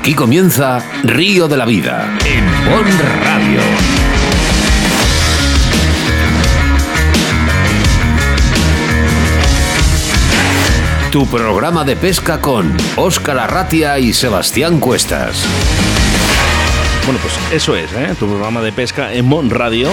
Aquí comienza Río de la Vida en Bon Radio. Tu programa de pesca con Óscar Arratia y Sebastián Cuestas. Bueno, pues eso es, ¿eh? tu programa de pesca en Mon Radio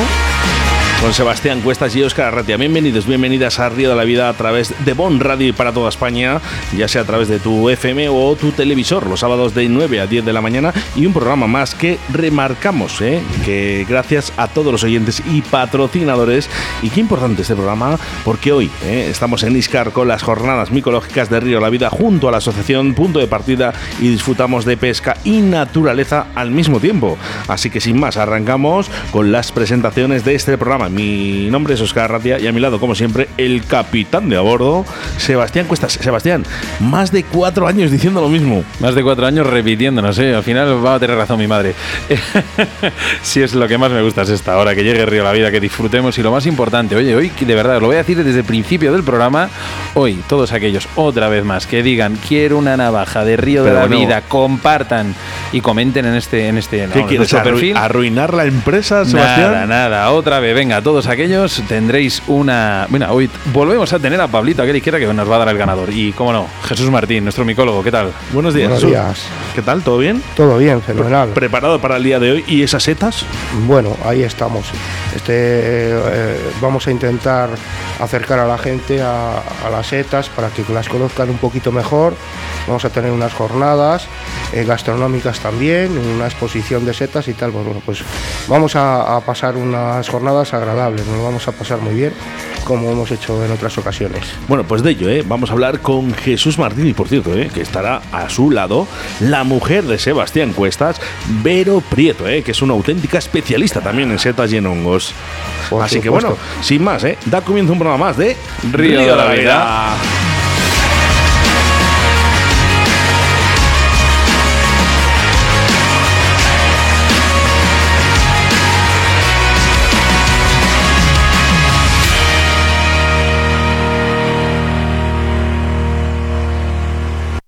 con Sebastián Cuestas y Óscar Arratia. Bienvenidos, bienvenidas a Río de la Vida a través de Bon Radio para toda España, ya sea a través de tu FM o tu televisor, los sábados de 9 a 10 de la mañana y un programa más que remarcamos, ¿eh? que gracias a todos los oyentes y patrocinadores, y qué importante este programa, porque hoy ¿eh? estamos en Iscar con las jornadas micológicas de Río de la Vida junto a la asociación Punto de Partida y disfrutamos de pesca y naturaleza al mismo tiempo. Así que sin más, arrancamos con las presentaciones de este programa. Mi nombre es Oscar Ratia y a mi lado, como siempre, el capitán de a bordo, Sebastián Cuestas. Sebastián, más de cuatro años diciendo lo mismo. Más de cuatro años repitiéndonos, ¿eh? Al final va a tener razón mi madre. si es lo que más me gusta es esta hora, que llegue Río la Vida, que disfrutemos y lo más importante, oye, hoy de verdad, lo voy a decir desde el principio del programa, hoy todos aquellos, otra vez más, que digan, quiero una navaja de Río de la Vida, compartan y comenten en este, en este ¿Qué quieres, perfil. ¿Arruinar la empresa, Sebastián? Nada, nada, otra vez, venga, todos aquellos tendréis una. Bueno, hoy volvemos a tener a Pablito, aquel izquierda que nos va a dar el ganador. Y cómo no, Jesús Martín, nuestro micólogo, ¿qué tal? Buenos días, Buenos días. ¿Qué tal? ¿Todo bien? Todo bien, fenomenal. ¿Preparado para el día de hoy? ¿Y esas setas? Bueno, ahí estamos. Este, eh, vamos a intentar acercar a la gente a, a las setas para que las conozcan un poquito mejor. Vamos a tener unas jornadas eh, gastronómicas también, una exposición de setas y tal. Pues bueno, pues vamos a, a pasar unas jornadas agradables, nos lo vamos a pasar muy bien, como hemos hecho en otras ocasiones. Bueno, pues de ello, ¿eh? vamos a hablar con Jesús Martín y por cierto, ¿eh? que estará a su lado la mujer de Sebastián Cuestas, Vero Prieto, ¿eh? que es una auténtica especialista también en setas y en hongos. Por Así que bueno, sin más, ¿eh? da comienzo un programa más de Río de la Vida.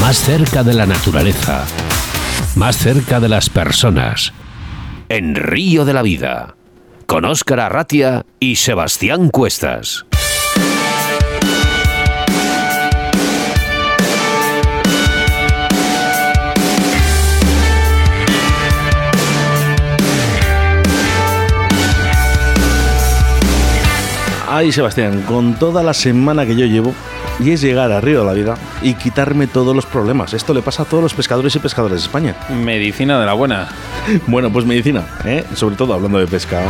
más cerca de la naturaleza, más cerca de las personas. En Río de la Vida, con Óscar Arratia y Sebastián Cuestas. Ay, Sebastián, con toda la semana que yo llevo, y es llegar a Río de la Vida y quitarme todos los problemas. Esto le pasa a todos los pescadores y pescadoras de España. Medicina de la buena. Bueno, pues medicina, ¿eh? sobre todo hablando de pesca.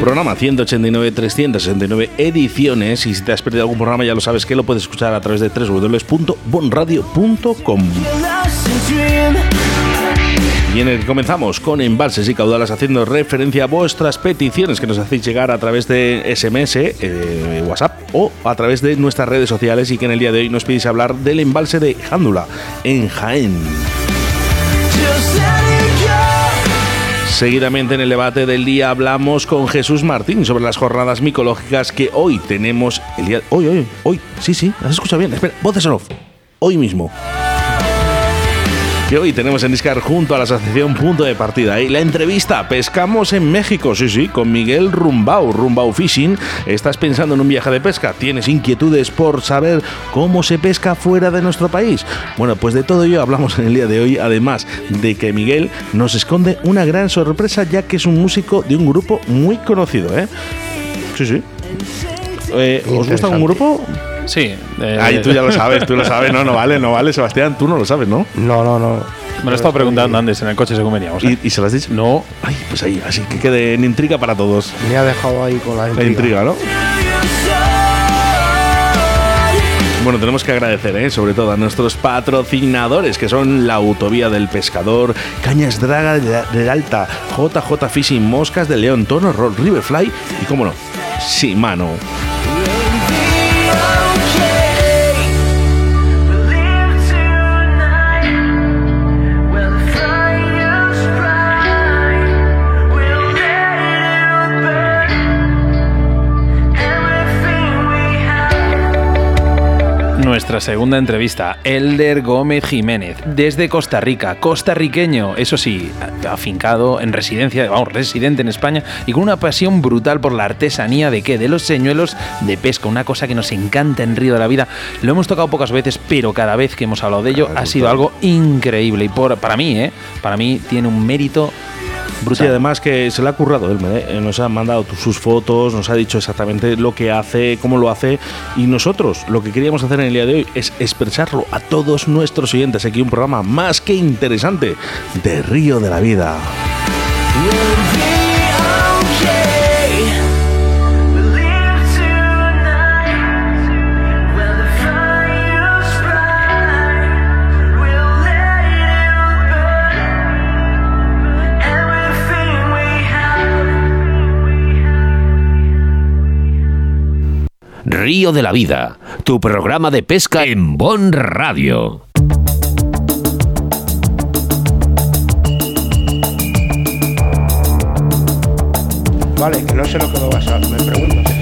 Programa 189, 369 ediciones. Y si te has perdido algún programa, ya lo sabes que lo puedes escuchar a través de www.bonradio.com. Y en el que comenzamos con embalses y caudales haciendo referencia a vuestras peticiones que nos hacéis llegar a través de SMS, eh, WhatsApp o a través de nuestras redes sociales y que en el día de hoy nos pedís hablar del embalse de Jándula en Jaén. Seguidamente en el debate del día hablamos con Jesús Martín sobre las jornadas micológicas que hoy tenemos hoy hoy hoy sí sí has escuchado bien espera voces en off hoy mismo que hoy tenemos en Discar junto a la asociación Punto de Partida. Y la entrevista, pescamos en México, sí, sí, con Miguel Rumbau, Rumbau Fishing. ¿Estás pensando en un viaje de pesca? ¿Tienes inquietudes por saber cómo se pesca fuera de nuestro país? Bueno, pues de todo ello hablamos en el día de hoy, además de que Miguel nos esconde una gran sorpresa, ya que es un músico de un grupo muy conocido, ¿eh? Sí, sí. Eh, ¿Os gusta un grupo? Sí. eh, Ay, tú ya lo sabes, tú lo sabes, no, no vale, no vale, Sebastián, tú no lo sabes, ¿no? No, no, no. Me lo he estado preguntando antes en el coche según veníamos. ¿eh? ¿Y, y se lo has dicho? No, Ay, pues ahí, así que quede en intriga para todos. Me ha dejado ahí con la La intriga. intriga, ¿no? Bueno, tenemos que agradecer, ¿eh? sobre todo a nuestros patrocinadores, que son la Autovía del Pescador, Cañas Draga del Alta, JJ Fishing, Moscas de León, Tono Roll, Riverfly y, cómo no, Shimano. Nuestra segunda entrevista, Elder Gómez Jiménez, desde Costa Rica, costarriqueño, eso sí, afincado en residencia, vamos, residente en España y con una pasión brutal por la artesanía de qué, de los señuelos de pesca, una cosa que nos encanta en Río de la Vida. Lo hemos tocado pocas veces, pero cada vez que hemos hablado de ello ha sido algo increíble y por, para mí, ¿eh? para mí tiene un mérito Brutal. además que se le ha currado él, ¿eh? nos ha mandado sus fotos, nos ha dicho exactamente lo que hace, cómo lo hace y nosotros lo que queríamos hacer en el día de hoy es expresarlo a todos nuestros oyentes. Aquí un programa más que interesante de Río de la Vida. Río de la Vida, tu programa de pesca en Bon Radio. Vale, que no sé lo que me vas a me pregunto.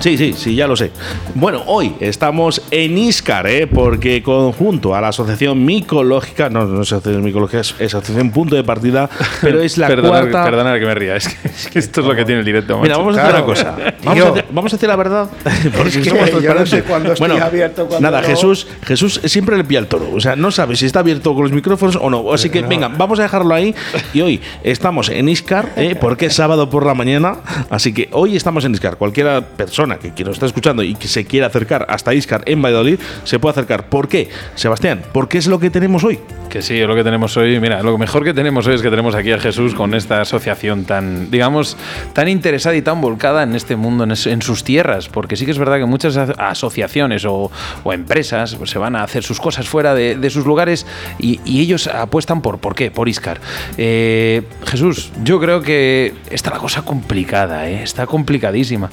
Sí, sí, sí, ya lo sé. Bueno, hoy estamos en Iscar, ¿eh? porque conjunto a la Asociación Micológica, no, no es Asociación Micológica, es, Asociación Punto de Partida, pero es la cuarta... Perdona que me ría, es que, esto es lo que tiene el directo. Mira, vamos a hacer una cosa. Vamos a, vamos a, decir la verdad. Porque es que somos yo no sé cuándo estoy bueno, abierto. Cuando nada, Jesús, Jesús siempre le pilla el toro. O sea, no sabe si está abierto con los micrófonos o no. Así que, venga, vamos a dejarlo ahí. Y hoy estamos en Iscar, ¿eh? porque es sábado por la mañana. Así que hoy estamos en Iscar. Cualquiera persona que quien nos está escuchando y que se quiera acercar hasta Iscar en Valladolid, se puede acercar. ¿Por qué? Sebastián, ¿por qué es lo que tenemos hoy? Que sí, es lo que tenemos hoy. Mira, lo mejor que tenemos hoy es que tenemos aquí a Jesús con esta asociación tan, digamos, tan interesada y tan volcada en este mundo, en, sus tierras, porque sí que es verdad que muchas asociaciones o, empresas pues, se van a hacer sus cosas fuera de, sus lugares y, ellos apuestan por, ¿por qué? Por Iscar. Eh, Jesús, yo creo que está la cosa complicada, ¿eh? está complicadísima.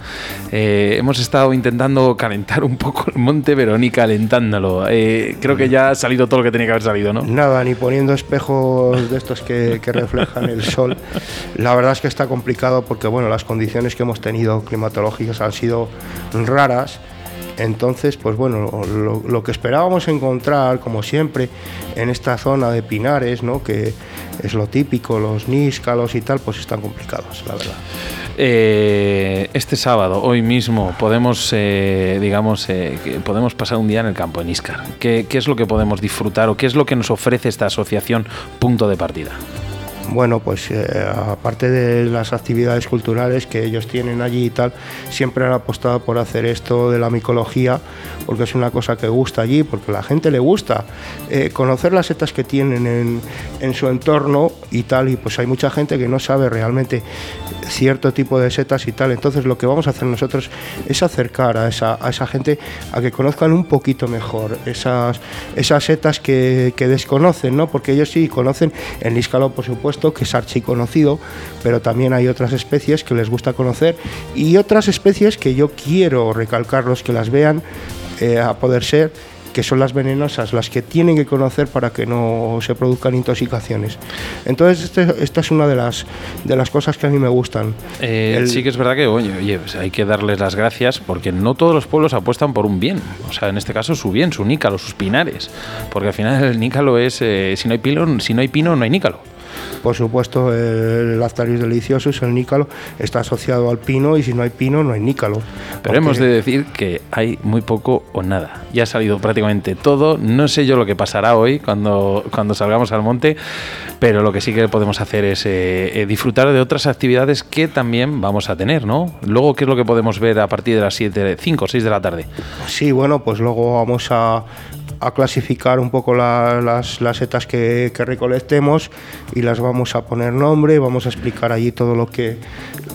Eh, hemos estado intentando calentar un poco el monte, pero ni calentándolo. Eh, creo que ya ha salido todo lo que tenía que haber salido, ¿no? Nada, ni poniendo espejos de estos que, reflejan el sol. La verdad es que está complicado porque, bueno, las condiciones que hemos tenido climatológicas han sido raras. Entonces, pues bueno, lo, que esperábamos encontrar, como siempre, en esta zona de pinares, ¿no? que es lo típico, los níscalos y tal, pues están complicados, la verdad. Eh, este sábado, hoy mismo, podemos, eh, digamos, eh, podemos pasar un día en el campo, en Iscar. ¿Qué, ¿Qué es lo que podemos disfrutar o qué es lo que nos ofrece esta asociación Punto de Partida? bueno, pues aparte de las actividades culturales que ellos tienen allí y tal, siempre han apostado por hacer esto de la micología, porque es una cosa que gusta allí, porque a la gente le gusta conocer las setas que tienen en, en, su entorno y tal, y pues hay mucha gente que no sabe realmente cierto tipo de setas y tal, entonces lo que vamos a hacer nosotros es acercar a esa, a esa gente a que conozcan un poquito mejor esas, esas setas que, que desconocen, ¿no? porque ellos sí conocen el níscalo, por supuesto, que es archiconocido, pero también hay otras especies que les gusta conocer y otras especies que yo quiero recalcarlos, que las vean eh, a poder ser que son las venenosas, las que tienen que conocer para que no se produzcan intoxicaciones. Entonces, este, esta es una de las, de las cosas que a mí me gustan. Eh, sí que es verdad que, oye, pues hay que darles las gracias porque no todos los pueblos apuestan por un bien. O sea, en este caso su bien, su nícalo, sus pinares. Porque al final el nícalo es, eh, si, no hay pino, si no hay pino, no hay nícalo. Por supuesto, el Lactarius deliciosus, el nícalo, está asociado al pino y si no hay pino, no hay nícalo. Pero hemos de decir que hay muy poco o nada. Ya ha salido prácticamente todo. No sé yo lo que pasará hoy cuando, cuando salgamos al monte, pero lo que sí que podemos hacer es eh, eh, disfrutar de otras actividades que también vamos a tener, ¿no? Luego, ¿qué es lo que podemos ver a partir de las 7, 5 o 6 de la tarde? Sí, bueno, pues luego vamos a a clasificar un poco las, las, setas que, que, recolectemos y las vamos a poner nombre, vamos a explicar allí todo lo que,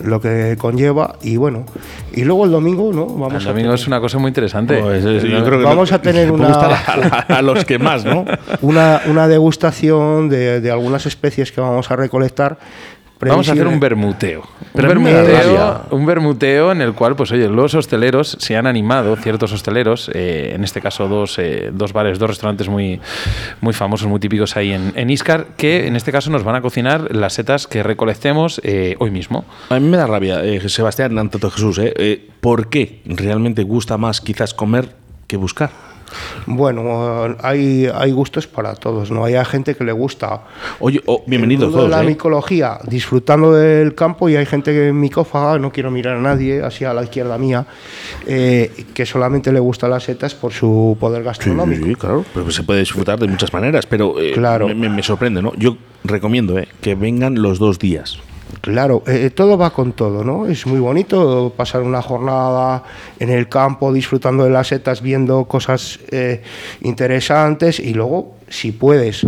lo que conlleva y bueno, y luego el domingo, ¿no? Vamos el domingo es una cosa muy interesante. Pues, yo creo que vamos a tener una... A, los que más, ¿no? Una, una degustación de, de algunas especies que vamos a recolectar Vamos a hacer un bermuteo. Un bermuteo, en el cual, pues oye, los hosteleros se han animado, ciertos hosteleros, eh, en este caso dos, eh, dos bares, dos restaurantes muy, muy famosos, muy típicos ahí en, en, Iscar, que en este caso nos van a cocinar las setas que recolectemos eh, hoy mismo. A mí me da rabia, Sebastián Antoto Jesús, ¿por qué realmente gusta más quizás comer que buscar? Bueno, hay, hay gustos para todos, ¿no? Hay gente que le gusta. Oye, oh, bienvenidos todos. la ¿eh? micología, disfrutando del campo, y hay gente que micófaga, no quiero mirar a nadie, así a la izquierda mía, eh, que solamente le gusta las setas por su poder gastronómico. Sí, claro, pero se puede disfrutar de muchas maneras, pero eh, claro. me, me, sorprende, ¿no? Yo recomiendo que vengan los dos días. Claro, eh, eh, todo va con todo, ¿no? Es muy bonito pasar una jornada en el campo disfrutando de las setas, viendo cosas eh, interesantes y luego, si puedes,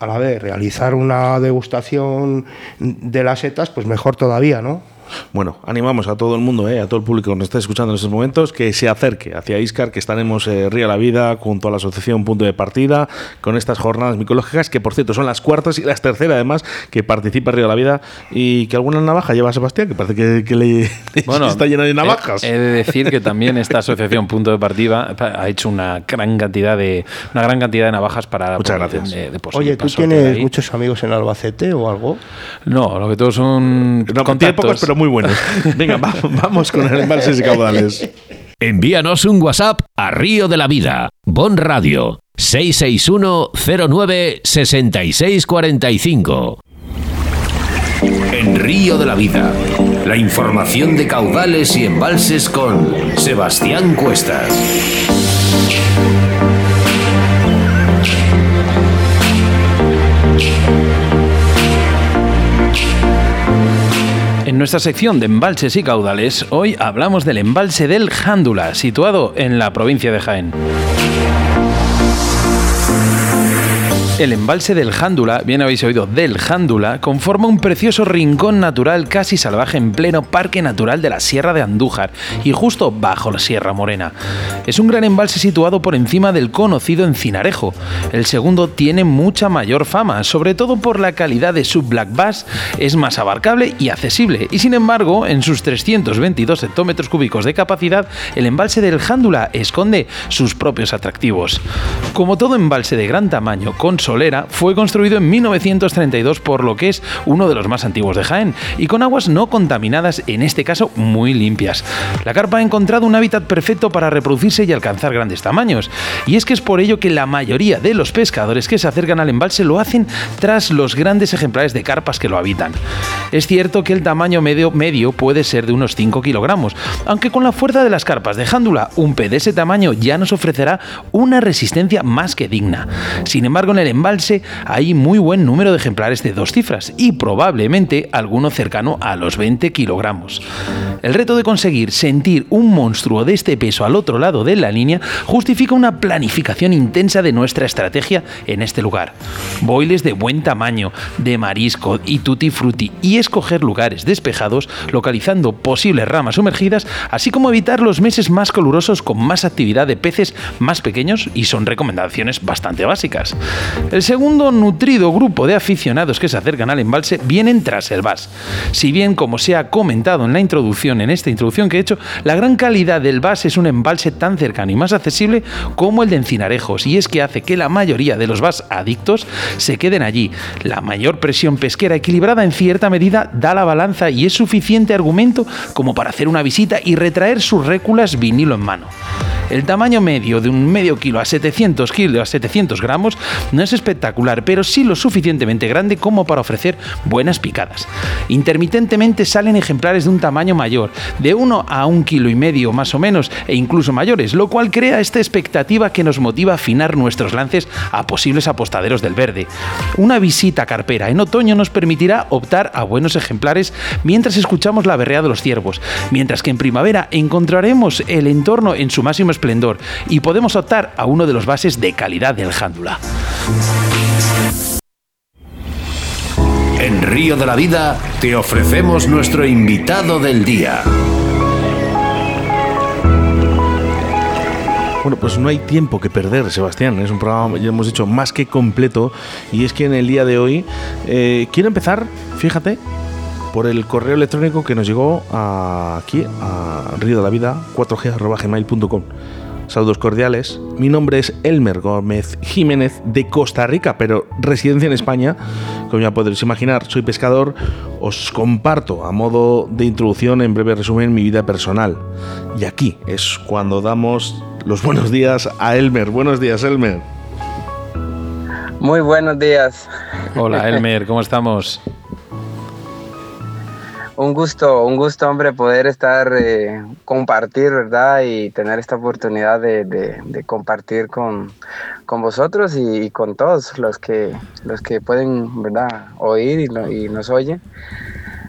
a la vez, realizar una degustación de las setas, pues mejor todavía, ¿no? Bueno, animamos a todo el mundo, eh, a todo el público que nos está escuchando en estos momentos, que se acerque hacia Iscar, que estaremos eh, Ría la Vida junto a la Asociación Punto de Partida con estas jornadas micológicas, que por cierto son las cuartas y las terceras además que participa Río de la Vida y que alguna navaja lleva a Sebastián, que parece que, le está llena de navajas. He, de decir que también esta Asociación Punto de Partida ha hecho una gran cantidad de una gran cantidad de navajas para Muchas gracias. Oye, ¿tú tienes muchos amigos en Albacete o algo? No, lo que todos son contactos. pero muy buenos. Venga, vamos con el embalses y caudales. Envíanos un WhatsApp a Río de la Vida, Bon Radio, 661 09 6645. En Río de la Vida, la información de caudales y embalses con Sebastián Cuestas. Nuestra sección de embalses y caudales, hoy hablamos del embalse del Jándula, situado en la provincia de Jaén. El embalse del Jándula, bien habéis oído, del Jándula, conforma un precioso rincón natural casi salvaje en pleno Parque Natural de la Sierra de Andújar y justo bajo la Sierra Morena. Es un gran embalse situado por encima del conocido Encinarejo. El segundo tiene mucha mayor fama, sobre todo por la calidad de su Black Bass, es más abarcable y accesible, y sin embargo, en sus 322 hectómetros cúbicos de capacidad, el embalse del Jándula esconde sus propios atractivos. Como todo embalse de gran tamaño, con Solera fue construido en 1932 por lo que es uno de los más antiguos de Jaén y con aguas no contaminadas, en este caso muy limpias. La carpa ha encontrado un hábitat perfecto para reproducirse y alcanzar grandes tamaños, y es que es por ello que la mayoría de los pescadores que se acercan al embalse lo hacen tras los grandes ejemplares de carpas que lo habitan. Es cierto que el tamaño medio, medio puede ser de unos 5 kilogramos, aunque con la fuerza de las carpas de jándula, un pez de ese tamaño ya nos ofrecerá una resistencia más que digna. Sin embargo, en el embalse hay muy buen número de ejemplares de dos cifras y probablemente alguno cercano a los 20 kilogramos. El reto de conseguir sentir un monstruo de este peso al otro lado de la línea justifica una planificación intensa de nuestra estrategia en este lugar. Boiles de buen tamaño, de marisco y tutti frutti y escoger lugares despejados localizando posibles ramas sumergidas, así como evitar los meses más calurosos con más actividad de peces más pequeños y son recomendaciones bastante básicas. El segundo nutrido grupo de aficionados que se acercan al embalse vienen tras el VAS. Si bien, como se ha comentado en la introducción, en esta introducción que he hecho, la gran calidad del VAS es un embalse tan cercano y más accesible como el de Encinarejos, y es que hace que la mayoría de los VAS adictos se queden allí. La mayor presión pesquera equilibrada en cierta medida da la balanza y es suficiente argumento como para hacer una visita y retraer sus réculas vinilo en mano. El tamaño medio de un medio kilo a 700 kilos a 700 gramos no es espectacular, pero sí lo suficientemente grande como para ofrecer buenas picadas. Intermitentemente salen ejemplares de un tamaño mayor, de 1 a un kilo y medio más o menos, e incluso mayores, lo cual crea esta expectativa que nos motiva a afinar nuestros lances a posibles apostaderos del verde. Una visita carpera en otoño nos permitirá optar a buenos ejemplares mientras escuchamos la berrea de los ciervos, mientras que en primavera encontraremos el entorno en su máximo esplendor y podemos optar a uno de los bases de calidad del jándula. En Río de la Vida te ofrecemos nuestro invitado del día. Bueno, pues no hay tiempo que perder, Sebastián. Es un programa, ya hemos dicho, más que completo. Y es que en el día de hoy eh, quiero empezar, fíjate, por el correo electrónico que nos llegó aquí, a Río de la Vida, 4g.gmail.com. Saludos cordiales. Mi nombre es Elmer Gómez Jiménez de Costa Rica, pero residencia en España. Como ya podréis imaginar, soy pescador. Os comparto a modo de introducción, en breve resumen, mi vida personal. Y aquí es cuando damos los buenos días a Elmer. Buenos días, Elmer. Muy buenos días. Hola, Elmer, ¿cómo estamos? Un gusto, un gusto, hombre, poder estar, eh, compartir, ¿verdad? Y tener esta oportunidad de, compartir con, vosotros y, con todos los que, los que pueden, ¿verdad? Oír y, nos oyen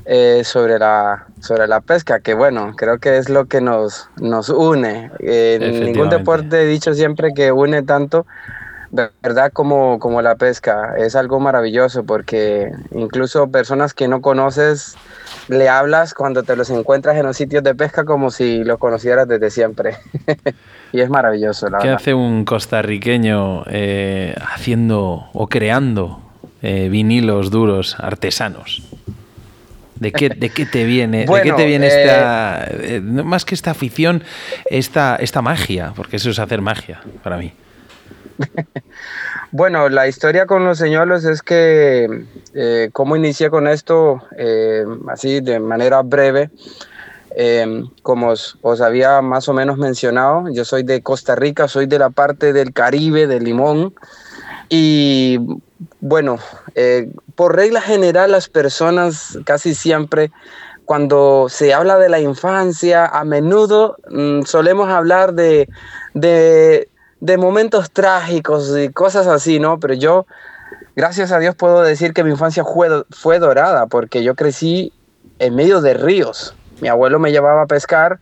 eh, sobre, la, sobre la pesca, que bueno, creo que es lo que nos, nos une. En ningún deporte he dicho siempre que une tanto verdad como, como la pesca. Es algo maravilloso porque incluso personas que no conoces le hablas cuando te los encuentras en los sitios de pesca como si los conocieras desde siempre. y es maravilloso, la ¿Qué hace un costarriqueño eh, haciendo o creando eh, vinilos duros artesanos? ¿De qué, ¿De qué te viene, ¿de qué te viene esta, eh, más que esta afición, esta, esta magia? Porque eso es hacer magia para mí. Bueno, la historia con los señuelos es que, eh, ¿cómo inicié con esto? Eh, así de manera breve, eh, como os, había más o menos mencionado, yo soy de Costa Rica, soy de la parte del Caribe, de Limón, y bueno, por regla general las personas casi siempre cuando se habla de la infancia, a menudo mm, solemos hablar de, de, de momentos trágicos y cosas así, ¿no? Pero yo, gracias a Dios, puedo decir que mi infancia fue, fue dorada porque yo crecí en medio de ríos. Mi abuelo me llevaba a pescar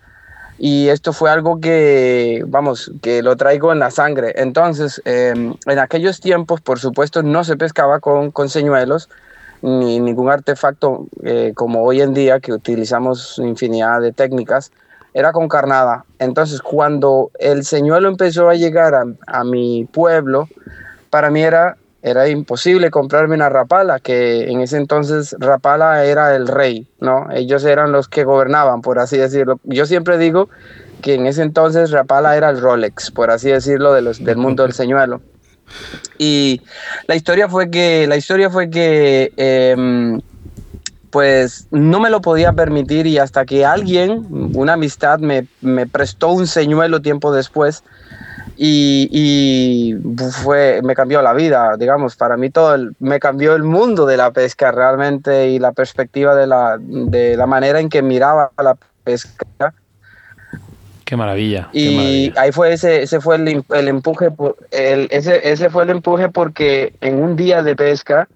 y esto fue algo que, vamos, que lo traigo en la sangre. Entonces, em, en aquellos tiempos, por supuesto, no se pescaba con, señuelos ni ningún artefacto eh, como hoy en día que utilizamos infinidad de técnicas era con carnada. Entonces, cuando el señuelo empezó a llegar a, mi pueblo, para mí era, era imposible comprarme una rapala, que en ese entonces rapala era el rey, ¿no? Ellos eran los que gobernaban, por así decirlo. Yo siempre digo que en ese entonces rapala era el Rolex, por así decirlo, de los, del mundo del señuelo. Y la historia fue que, la historia fue que em, pues no me lo podía permitir y hasta que alguien, una amistad, me, prestó un señuelo tiempo después y, fue, me cambió la vida, digamos, para mí todo, me cambió el mundo de la pesca realmente y la perspectiva de la, de la manera en que miraba la pesca. Qué maravilla. Y ahí fue ese, ese fue el, el empuje, el, ese, ese fue el empuje porque en un día de pesca,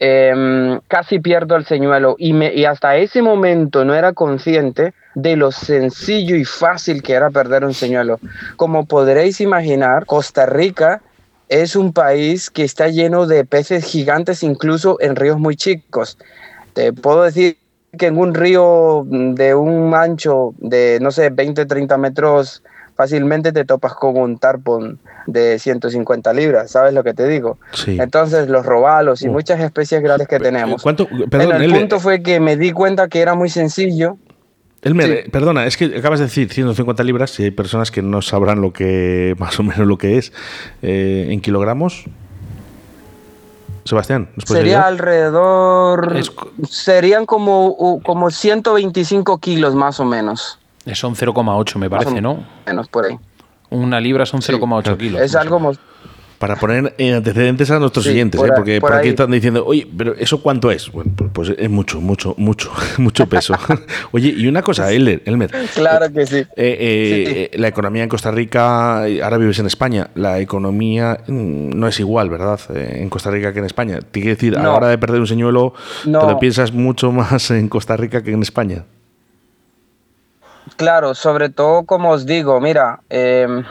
Em, casi pierdo el señuelo y, y hasta ese momento no era consciente de lo sencillo y fácil que era perder un señuelo. Como podréis imaginar, Costa Rica es un país que está lleno de peces gigantes incluso en ríos muy chicos. Te puedo decir que en un río de un ancho de, no sé, 20, 30 metros, fácilmente te topas con un tarpon de 150 libras, ¿sabes lo que te digo? Entonces los robalos y muchas especies grandes que tenemos. ¿Cuánto? Perdón, el punto fue que me di cuenta que era muy sencillo. Perdona, es que acabas de decir 150 libras y hay personas que no sabrán lo que más o menos lo que es eh, en kilogramos. Sebastián, sería alrededor, serían como, como 125 kilos más o menos. Son 0,8 me parece, ¿no? Menos por ahí. Una libra son 0,8 kilos. Es algo... Para poner en antecedentes a nuestros siguientes, ¿eh? porque por, aquí están diciendo, oye, pero ¿eso cuánto es? Bueno, pues, pues es mucho, mucho, mucho, mucho peso. oye, y una cosa, Elmer. Elmer claro que sí. Eh, eh, la economía en Costa Rica, ahora vives en España, la economía mm, no es igual, ¿verdad? en Costa Rica que en España. Te quiere decir, a la hora de perder un señuelo, te lo piensas mucho más en Costa Rica que en España. Claro, sobre todo como os digo, mira, em,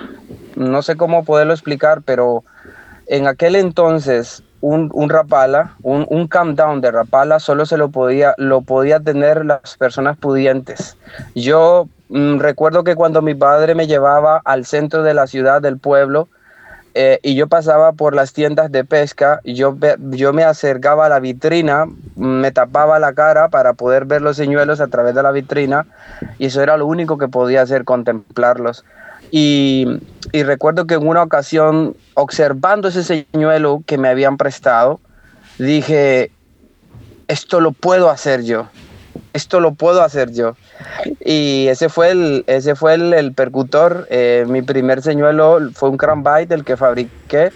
no sé cómo poderlo explicar, pero en aquel entonces un, un rapala, un, un de rapala solo se lo podía, lo podía tener las personas pudientes. Yo mm, recuerdo que cuando mi padre me llevaba al centro de la ciudad, del pueblo, eh, y yo pasaba por las tiendas de pesca, yo, yo me acercaba a la vitrina, me tapaba la cara para poder ver los señuelos a través de la vitrina y eso era lo único que podía hacer, contemplarlos. Y, y recuerdo que en una ocasión, observando ese señuelo que me habían prestado, dije, esto lo puedo hacer yo esto lo puedo hacer yo. Y ese fue el, ese fue el, percutor. Eh, mi primer señuelo fue un Bite, el que fabriqué.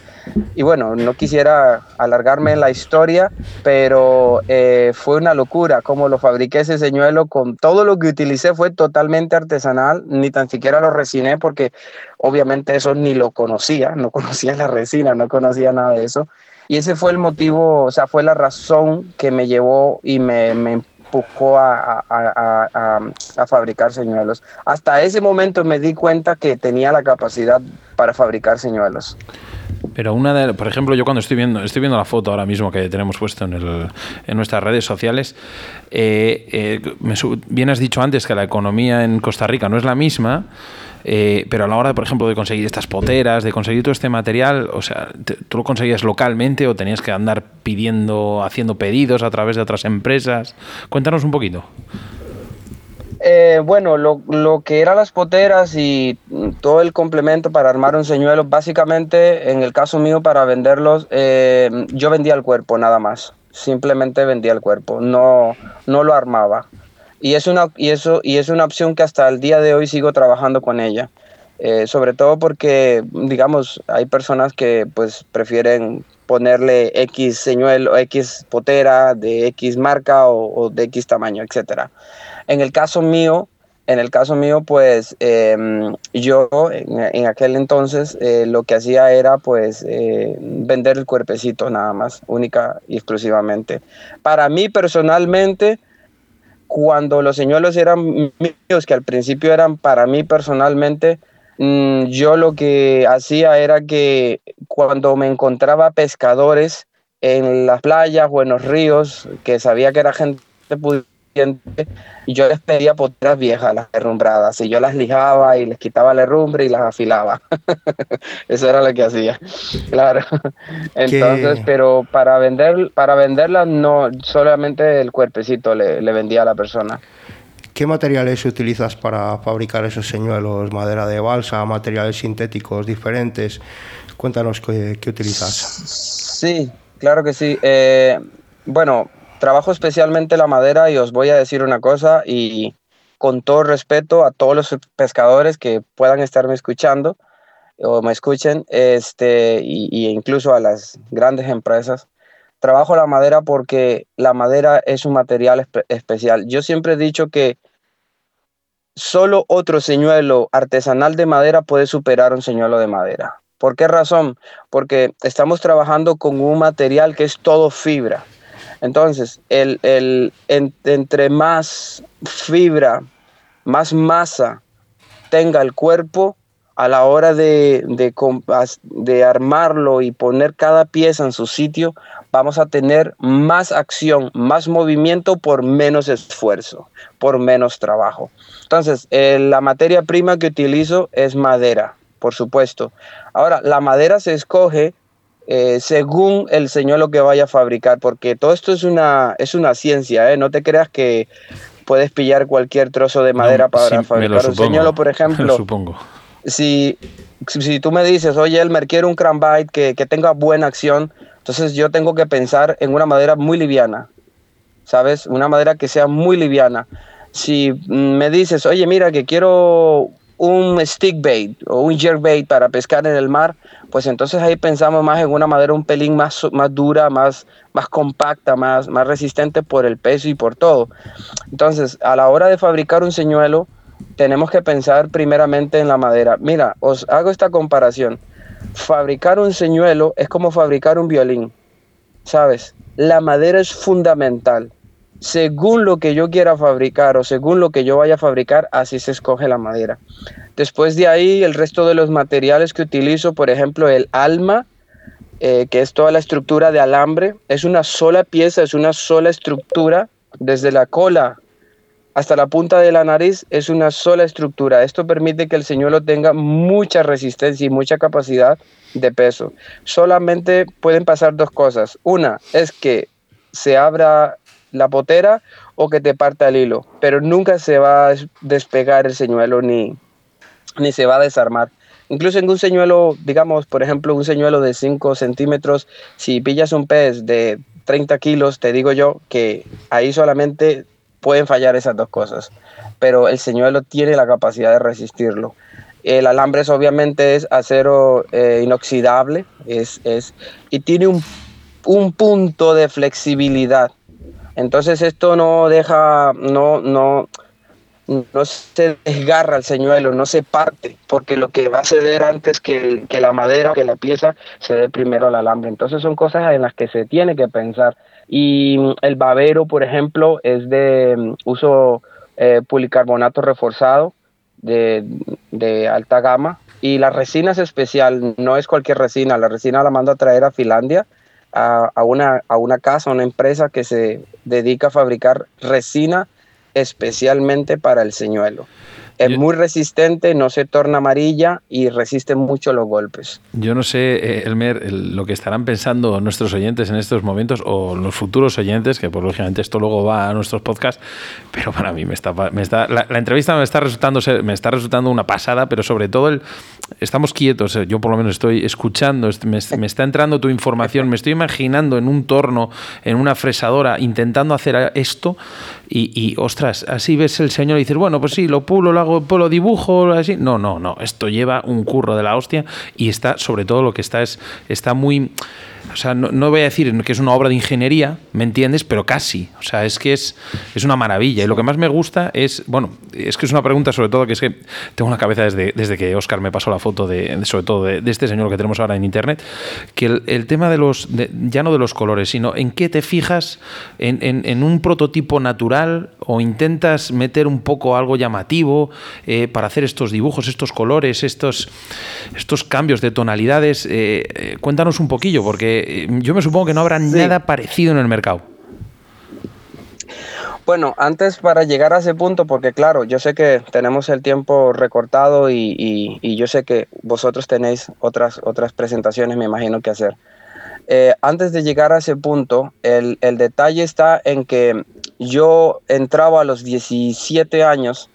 Y bueno, no quisiera alargarme en la historia, pero eh, fue una locura cómo lo fabriqué ese señuelo. Con todo lo que utilicé fue totalmente artesanal, ni tan siquiera lo resiné porque obviamente eso ni lo conocía, no conocía la resina, no conocía nada de eso. Y ese fue el motivo, o sea, fue la razón que me llevó y me, me empujó a, a, fabricar señuelos. Hasta ese momento me di cuenta que tenía la capacidad para fabricar señuelos. Pero una de, por ejemplo, yo cuando estoy viendo, estoy viendo la foto ahora mismo que tenemos puesto en, el, en nuestras redes sociales, eh, eh, me, bien has dicho antes que la economía en Costa Rica no es la misma. Eh, pero a la hora, por ejemplo, de conseguir estas poteras, de conseguir todo este material, o sea, ¿tú lo conseguías localmente o tenías que andar pidiendo, haciendo pedidos a través de otras empresas? Cuéntanos un poquito. Eh, bueno, lo, lo, que eran las poteras y todo el complemento para armar un señuelo, básicamente en el caso mío para venderlos, eh, yo vendía el cuerpo nada más, simplemente vendía el cuerpo, no, no lo armaba. Y es, una, y, eso, y es una opción que hasta el día de hoy sigo trabajando con ella. Eh, sobre todo porque, digamos, hay personas que pues prefieren ponerle X señuelo, X potera de X marca o, de X tamaño, etc. En el caso mío, en el caso mío, pues em, yo en, aquel entonces eh, lo que hacía era pues eh, vender el cuerpecito nada más, única y exclusivamente. Para mí personalmente, cuando los señuelos eran míos, que al principio eran para mí personalmente, mm, yo lo que hacía era que cuando me encontraba pescadores en las playas o en los ríos, que sabía que era gente yo les pedía poteras viejas, las herrumbradas, y yo las lijaba y les quitaba la herrumbre y las afilaba. Eso era lo que hacía, claro. Entonces, pero para vender, para venderlas no, solamente el cuerpecito le, vendía a la persona. ¿Qué materiales utilizas para fabricar esos señuelos? ¿Madera de balsa, materiales sintéticos diferentes? Cuéntanos qué, utilizas. Sí, claro que sí. Eh, bueno, trabajo especialmente la madera y os voy a decir una cosa y con todo respeto a todos los pescadores que puedan estarme escuchando o me escuchen, este, y, incluso a las grandes empresas. Trabajo la madera porque la madera es un material especial. Yo siempre he dicho que solo otro señuelo artesanal de madera puede superar un señuelo de madera. ¿Por qué razón? Porque estamos trabajando con un material que es todo fibra. Entonces, el, entre más fibra, más masa tenga el cuerpo, a la hora de, de, armarlo y poner cada pieza en su sitio, vamos a tener más acción, más movimiento por menos esfuerzo, por menos trabajo. Entonces, eh, la materia prima que utilizo es madera, por supuesto. Ahora, la madera se escoge eh, según el señuelo que vaya a fabricar, porque todo esto es una, es una ciencia, ¿eh? no te creas que puedes pillar cualquier trozo de madera para fabricar un señuelo, por ejemplo. supongo. Si, si tú me dices, oye, Elmer, quiero un cranbite que, que tenga buena acción, entonces yo tengo que pensar en una madera muy liviana, ¿sabes? Una madera que sea muy liviana. Si me dices, oye, mira, que quiero un stick bait o un jerkbait para pescar en el mar, pues entonces ahí pensamos más en una madera un pelín más, más dura, más, más compacta, más, más resistente por el peso y por todo. Entonces, a la hora de fabricar un señuelo, tenemos que pensar primeramente en la madera. Mira, os hago esta comparación. Fabricar un señuelo es como fabricar un violín, ¿sabes? La madera es fundamental. Según lo que yo quiera fabricar o según lo que yo vaya a fabricar, así se escoge la madera. Después de ahí, el resto de los materiales que utilizo, por ejemplo, el alma, eh, que es toda la estructura de alambre, es una sola pieza, es una sola estructura, desde la cola hasta la punta de la nariz es una sola estructura. Esto permite que el señuelo tenga mucha resistencia y mucha capacidad de peso. Solamente pueden pasar dos cosas. Una es que se abra la potera o que te parta el hilo, pero nunca se va a despegar el señuelo ni, ni se va a desarmar. Incluso en un señuelo, digamos, por ejemplo, un señuelo de 5 centímetros, si pillas un pez de 30 kilos, te digo yo que ahí solamente pueden fallar esas dos cosas, pero el señuelo tiene la capacidad de resistirlo. El alambre es, obviamente es acero eh, inoxidable es, es, y tiene un, un, punto de flexibilidad. Entonces esto no deja, no, no, no se desgarra el señuelo, no se parte, porque lo que va a ceder antes que, que la madera, que la pieza, se dé primero al alambre. Entonces son cosas en las que se tiene que pensar. Y el babero, por ejemplo, es de mm, uso eh, policarbonato reforzado de, de, alta gama. Y la resina es especial, no es cualquier resina. La resina la mando a traer a Finlandia, a, a, una, a una casa, a una empresa que se dedica a fabricar resina especialmente para el señuelo. Es muy resistente, no se torna amarilla y resiste mucho los golpes. Yo no sé, eh, Elmer, lo que estarán pensando nuestros oyentes en estos momentos o los futuros oyentes, que por lógicamente esto luego va a nuestros podcasts, pero para mí me está, me está la, entrevista me está resultando me está resultando una pasada, pero sobre todo el, estamos quietos, eh, yo por lo menos estoy escuchando, me, está entrando tu información, me estoy imaginando en un torno, en una fresadora, intentando hacer esto y, y, ostras, así ves el señor y dices, bueno, pues sí, lo pulo, lo hago, pues lo dibujo, así. No, no, no, esto lleva un curro de la hostia y está, sobre todo lo que está es, está muy o sea, no, voy a decir que es una obra de ingeniería, ¿me entiendes? Pero casi. O sea, es que es, es una maravilla. Y lo que más me gusta es, bueno, es que es una pregunta sobre todo que es que tengo una cabeza desde, desde que Oscar me pasó la foto de, sobre todo de, este señor que tenemos ahora en internet, que el, tema de los, ya no de los colores, sino en qué te fijas en, un prototipo natural o intentas meter un poco algo llamativo eh, para hacer estos dibujos, estos colores, estos, estos cambios de tonalidades. Eh, eh, cuéntanos un poquillo, porque eh, yo me supongo que no habrá nada parecido en el mercado. Bueno, antes para llegar a ese punto, porque claro, yo sé que tenemos el tiempo recortado y, yo sé que vosotros tenéis otras, otras presentaciones, me imagino, que hacer. Eh, antes de llegar a ese punto, el, el, detalle está en que yo entraba a los 17 años,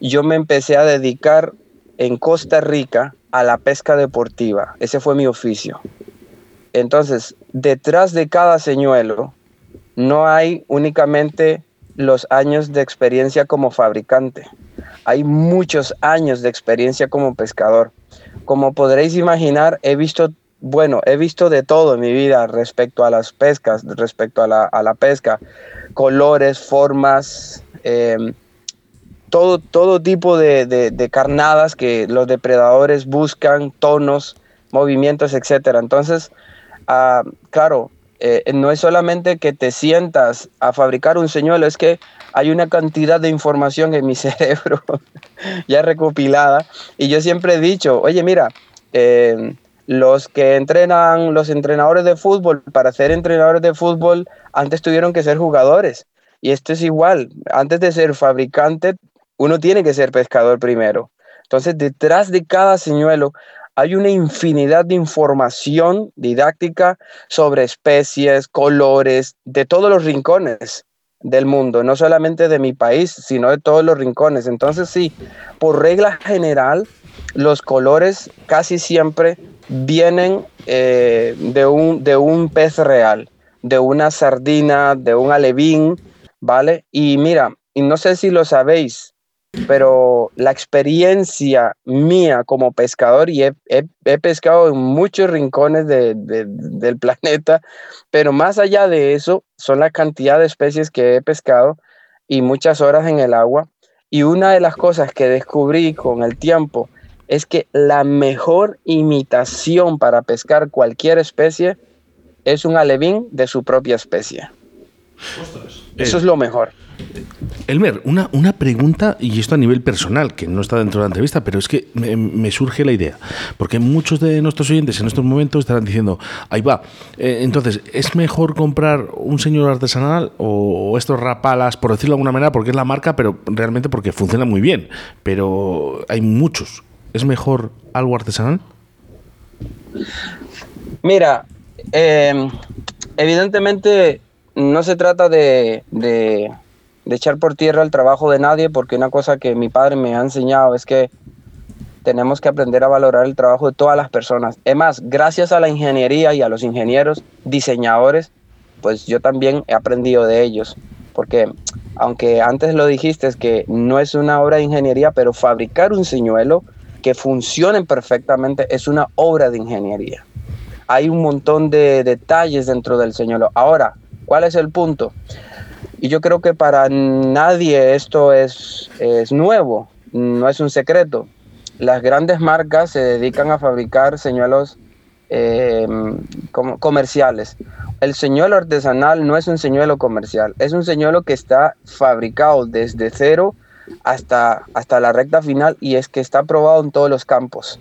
yo me empecé a dedicar en Costa Rica a la pesca deportiva. Ese fue mi oficio. Entonces, detrás de cada señuelo no hay únicamente los años de experiencia como fabricante, hay muchos años de experiencia como pescador. Como podréis imaginar, he visto, bueno, he visto de todo en mi vida respecto a las pescas, respecto a la, pesca, colores, formas, em, todo, todo tipo de, de carnadas que los depredadores buscan, tonos, movimientos, etc. Entonces, Ah, claro, eh, no es solamente que te sientas a fabricar un señuelo, es que hay una cantidad de información en mi cerebro ya recopilada. Y yo siempre he dicho, oye, mira, eh, los que entrenan, los entrenadores de fútbol, para ser entrenadores de fútbol, antes tuvieron que ser jugadores. Y esto es igual, antes de ser fabricante, uno tiene que ser pescador primero. Entonces, detrás de cada señuelo hay una infinidad de información didáctica sobre especies, colores, de todos los rincones del mundo, no solamente de mi país, sino de todos los rincones. Entonces sí, por regla general, los colores casi siempre vienen eh, de, un, de un pez real, de una sardina, de un alevín, ¿vale? Y mira, y no sé si lo sabéis, pero la experiencia mía como pescador, y he, pescado en muchos rincones del planeta, pero más allá de eso, son la cantidad de especies que he pescado y muchas horas en el agua. Y una de las cosas que descubrí con el tiempo es que la mejor imitación para pescar cualquier especie es un alevín de su propia especie. Eso es lo mejor. Elmer, una, una pregunta, y esto a nivel personal, que no está dentro de la entrevista, pero es que me, surge la idea, porque muchos de nuestros oyentes en estos momentos estarán diciendo, ahí va, eh, entonces, ¿es mejor comprar un señor artesanal o, estos rapalas, por decirlo de alguna manera, porque es la marca, pero realmente porque funciona muy bien, pero hay muchos. ¿Es mejor algo artesanal? Mira, eh, evidentemente no se trata de de echar por tierra el trabajo de nadie, porque una cosa que mi padre me ha enseñado es que tenemos que aprender a valorar el trabajo de todas las personas. Es más, gracias a la ingeniería y a los ingenieros, diseñadores, pues yo también he aprendido de ellos, porque aunque antes lo dijiste, es que no es una obra de ingeniería, pero fabricar un señuelo que funcione perfectamente es una obra de ingeniería. Hay un montón de detalles dentro del señuelo. Ahora, ¿cuál es el punto? Y yo creo que para nadie esto es, es nuevo, no es un secreto. Las grandes marcas se dedican a fabricar señuelos eh, comerciales. El señuelo artesanal no es un señuelo comercial, es un señuelo que está fabricado desde cero hasta, hasta la recta final y es que está probado en todos los campos.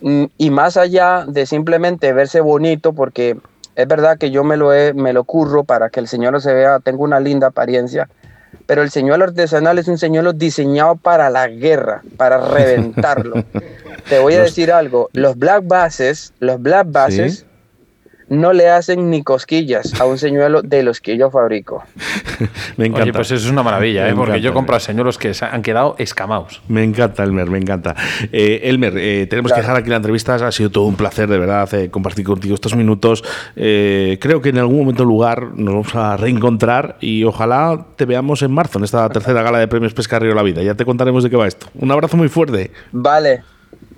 Mm, y más allá de simplemente verse bonito, porque es verdad que yo me lo, he, me lo curro para que el señuelo se vea, tenga una linda apariencia, pero el señuelo artesanal es un señuelo diseñado para la guerra, para reventarlo. Te voy a decir algo, los black bases, los black bases no le hacen ni cosquillas a un señuelo de los que yo fabrico. me encanta. Oye, pues eso es una maravilla, ¿eh? porque yo compro señuelos que han quedado escamados. Me encanta, Elmer, me encanta. Eh, Elmer, eh, tenemos que dejar aquí la entrevista. Ha sido todo un placer, de verdad, eh, compartir contigo estos minutos. creo que en algún momento lugar nos vamos a reencontrar y ojalá te veamos en marzo, en esta tercera gala de premios Pesca Río La Vida. Ya te contaremos de qué va esto. Un abrazo muy fuerte. Vale.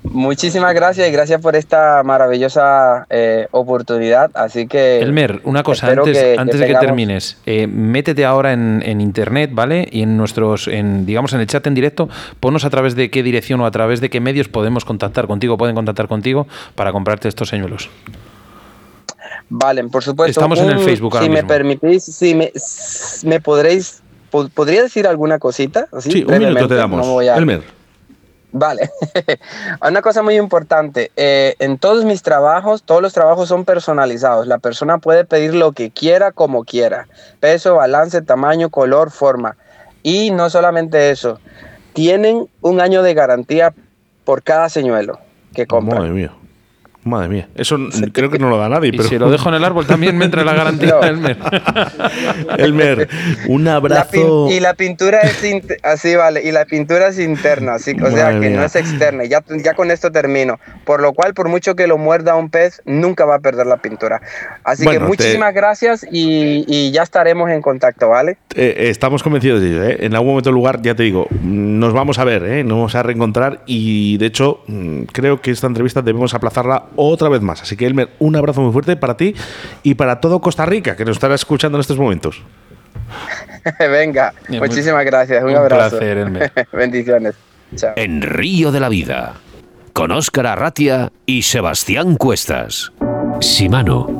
Muchísimas gracias y gracias por esta maravillosa eh, oportunidad. Así que. Elmer, una cosa, antes, de que termines, eh, métete ahora en, internet, ¿vale? Y en nuestros, en, digamos, en el chat en directo, ponos a través de qué dirección o a través de qué medios podemos contactar contigo, pueden contactar contigo para comprarte estos señuelos. Vale, por supuesto. Estamos en el Facebook Si me permitís, si me, me podréis. ¿Podría decir alguna cosita? sí, un minuto te damos. Elmer. Vale. Una cosa muy importante, eh, en todos mis trabajos, todos los trabajos son personalizados. La persona puede pedir lo que quiera, como quiera. Peso, balance, tamaño, color, forma. Y no solamente eso, tienen un año de garantía por cada señuelo que compran. Madre mía. Madre mía, eso creo que no lo da nadie. Pero... si lo dejo en el árbol también me entra la garantía Elmer. Elmer, un abrazo. y la pintura es así, vale, y la pintura es interna, así, o sea que no es externa. Ya, ya con esto termino. Por lo cual, por mucho que lo muerda un pez, nunca va a perder la pintura. Así que muchísimas gracias y, ya estaremos en contacto, ¿vale? Eh, estamos convencidos de ello. ¿eh? En algún momento lugar, ya te digo, nos vamos a ver, ¿eh? nos vamos a reencontrar y de hecho mm, creo que esta entrevista debemos aplazarla otra vez más. Así que, Elmer, un abrazo muy fuerte para ti y para todo Costa Rica, que nos estará escuchando en estos momentos. Venga, muchísimas gracias. Un, abrazo. Placer, Elmer. Bendiciones. Chao. En Río de la Vida, con Óscar Arratia y Sebastián Cuestas. Simano,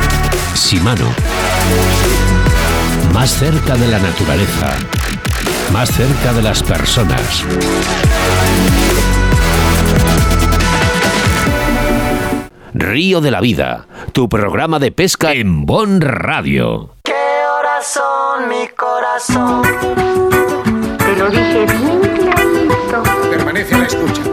Simano. Más cerca de la naturaleza. Más cerca de las personas. Río de la Vida, tu programa de pesca en Bon Radio. ¿Qué horas son, mi corazón? Te lo dije bien clarito. Permanece a la escucha.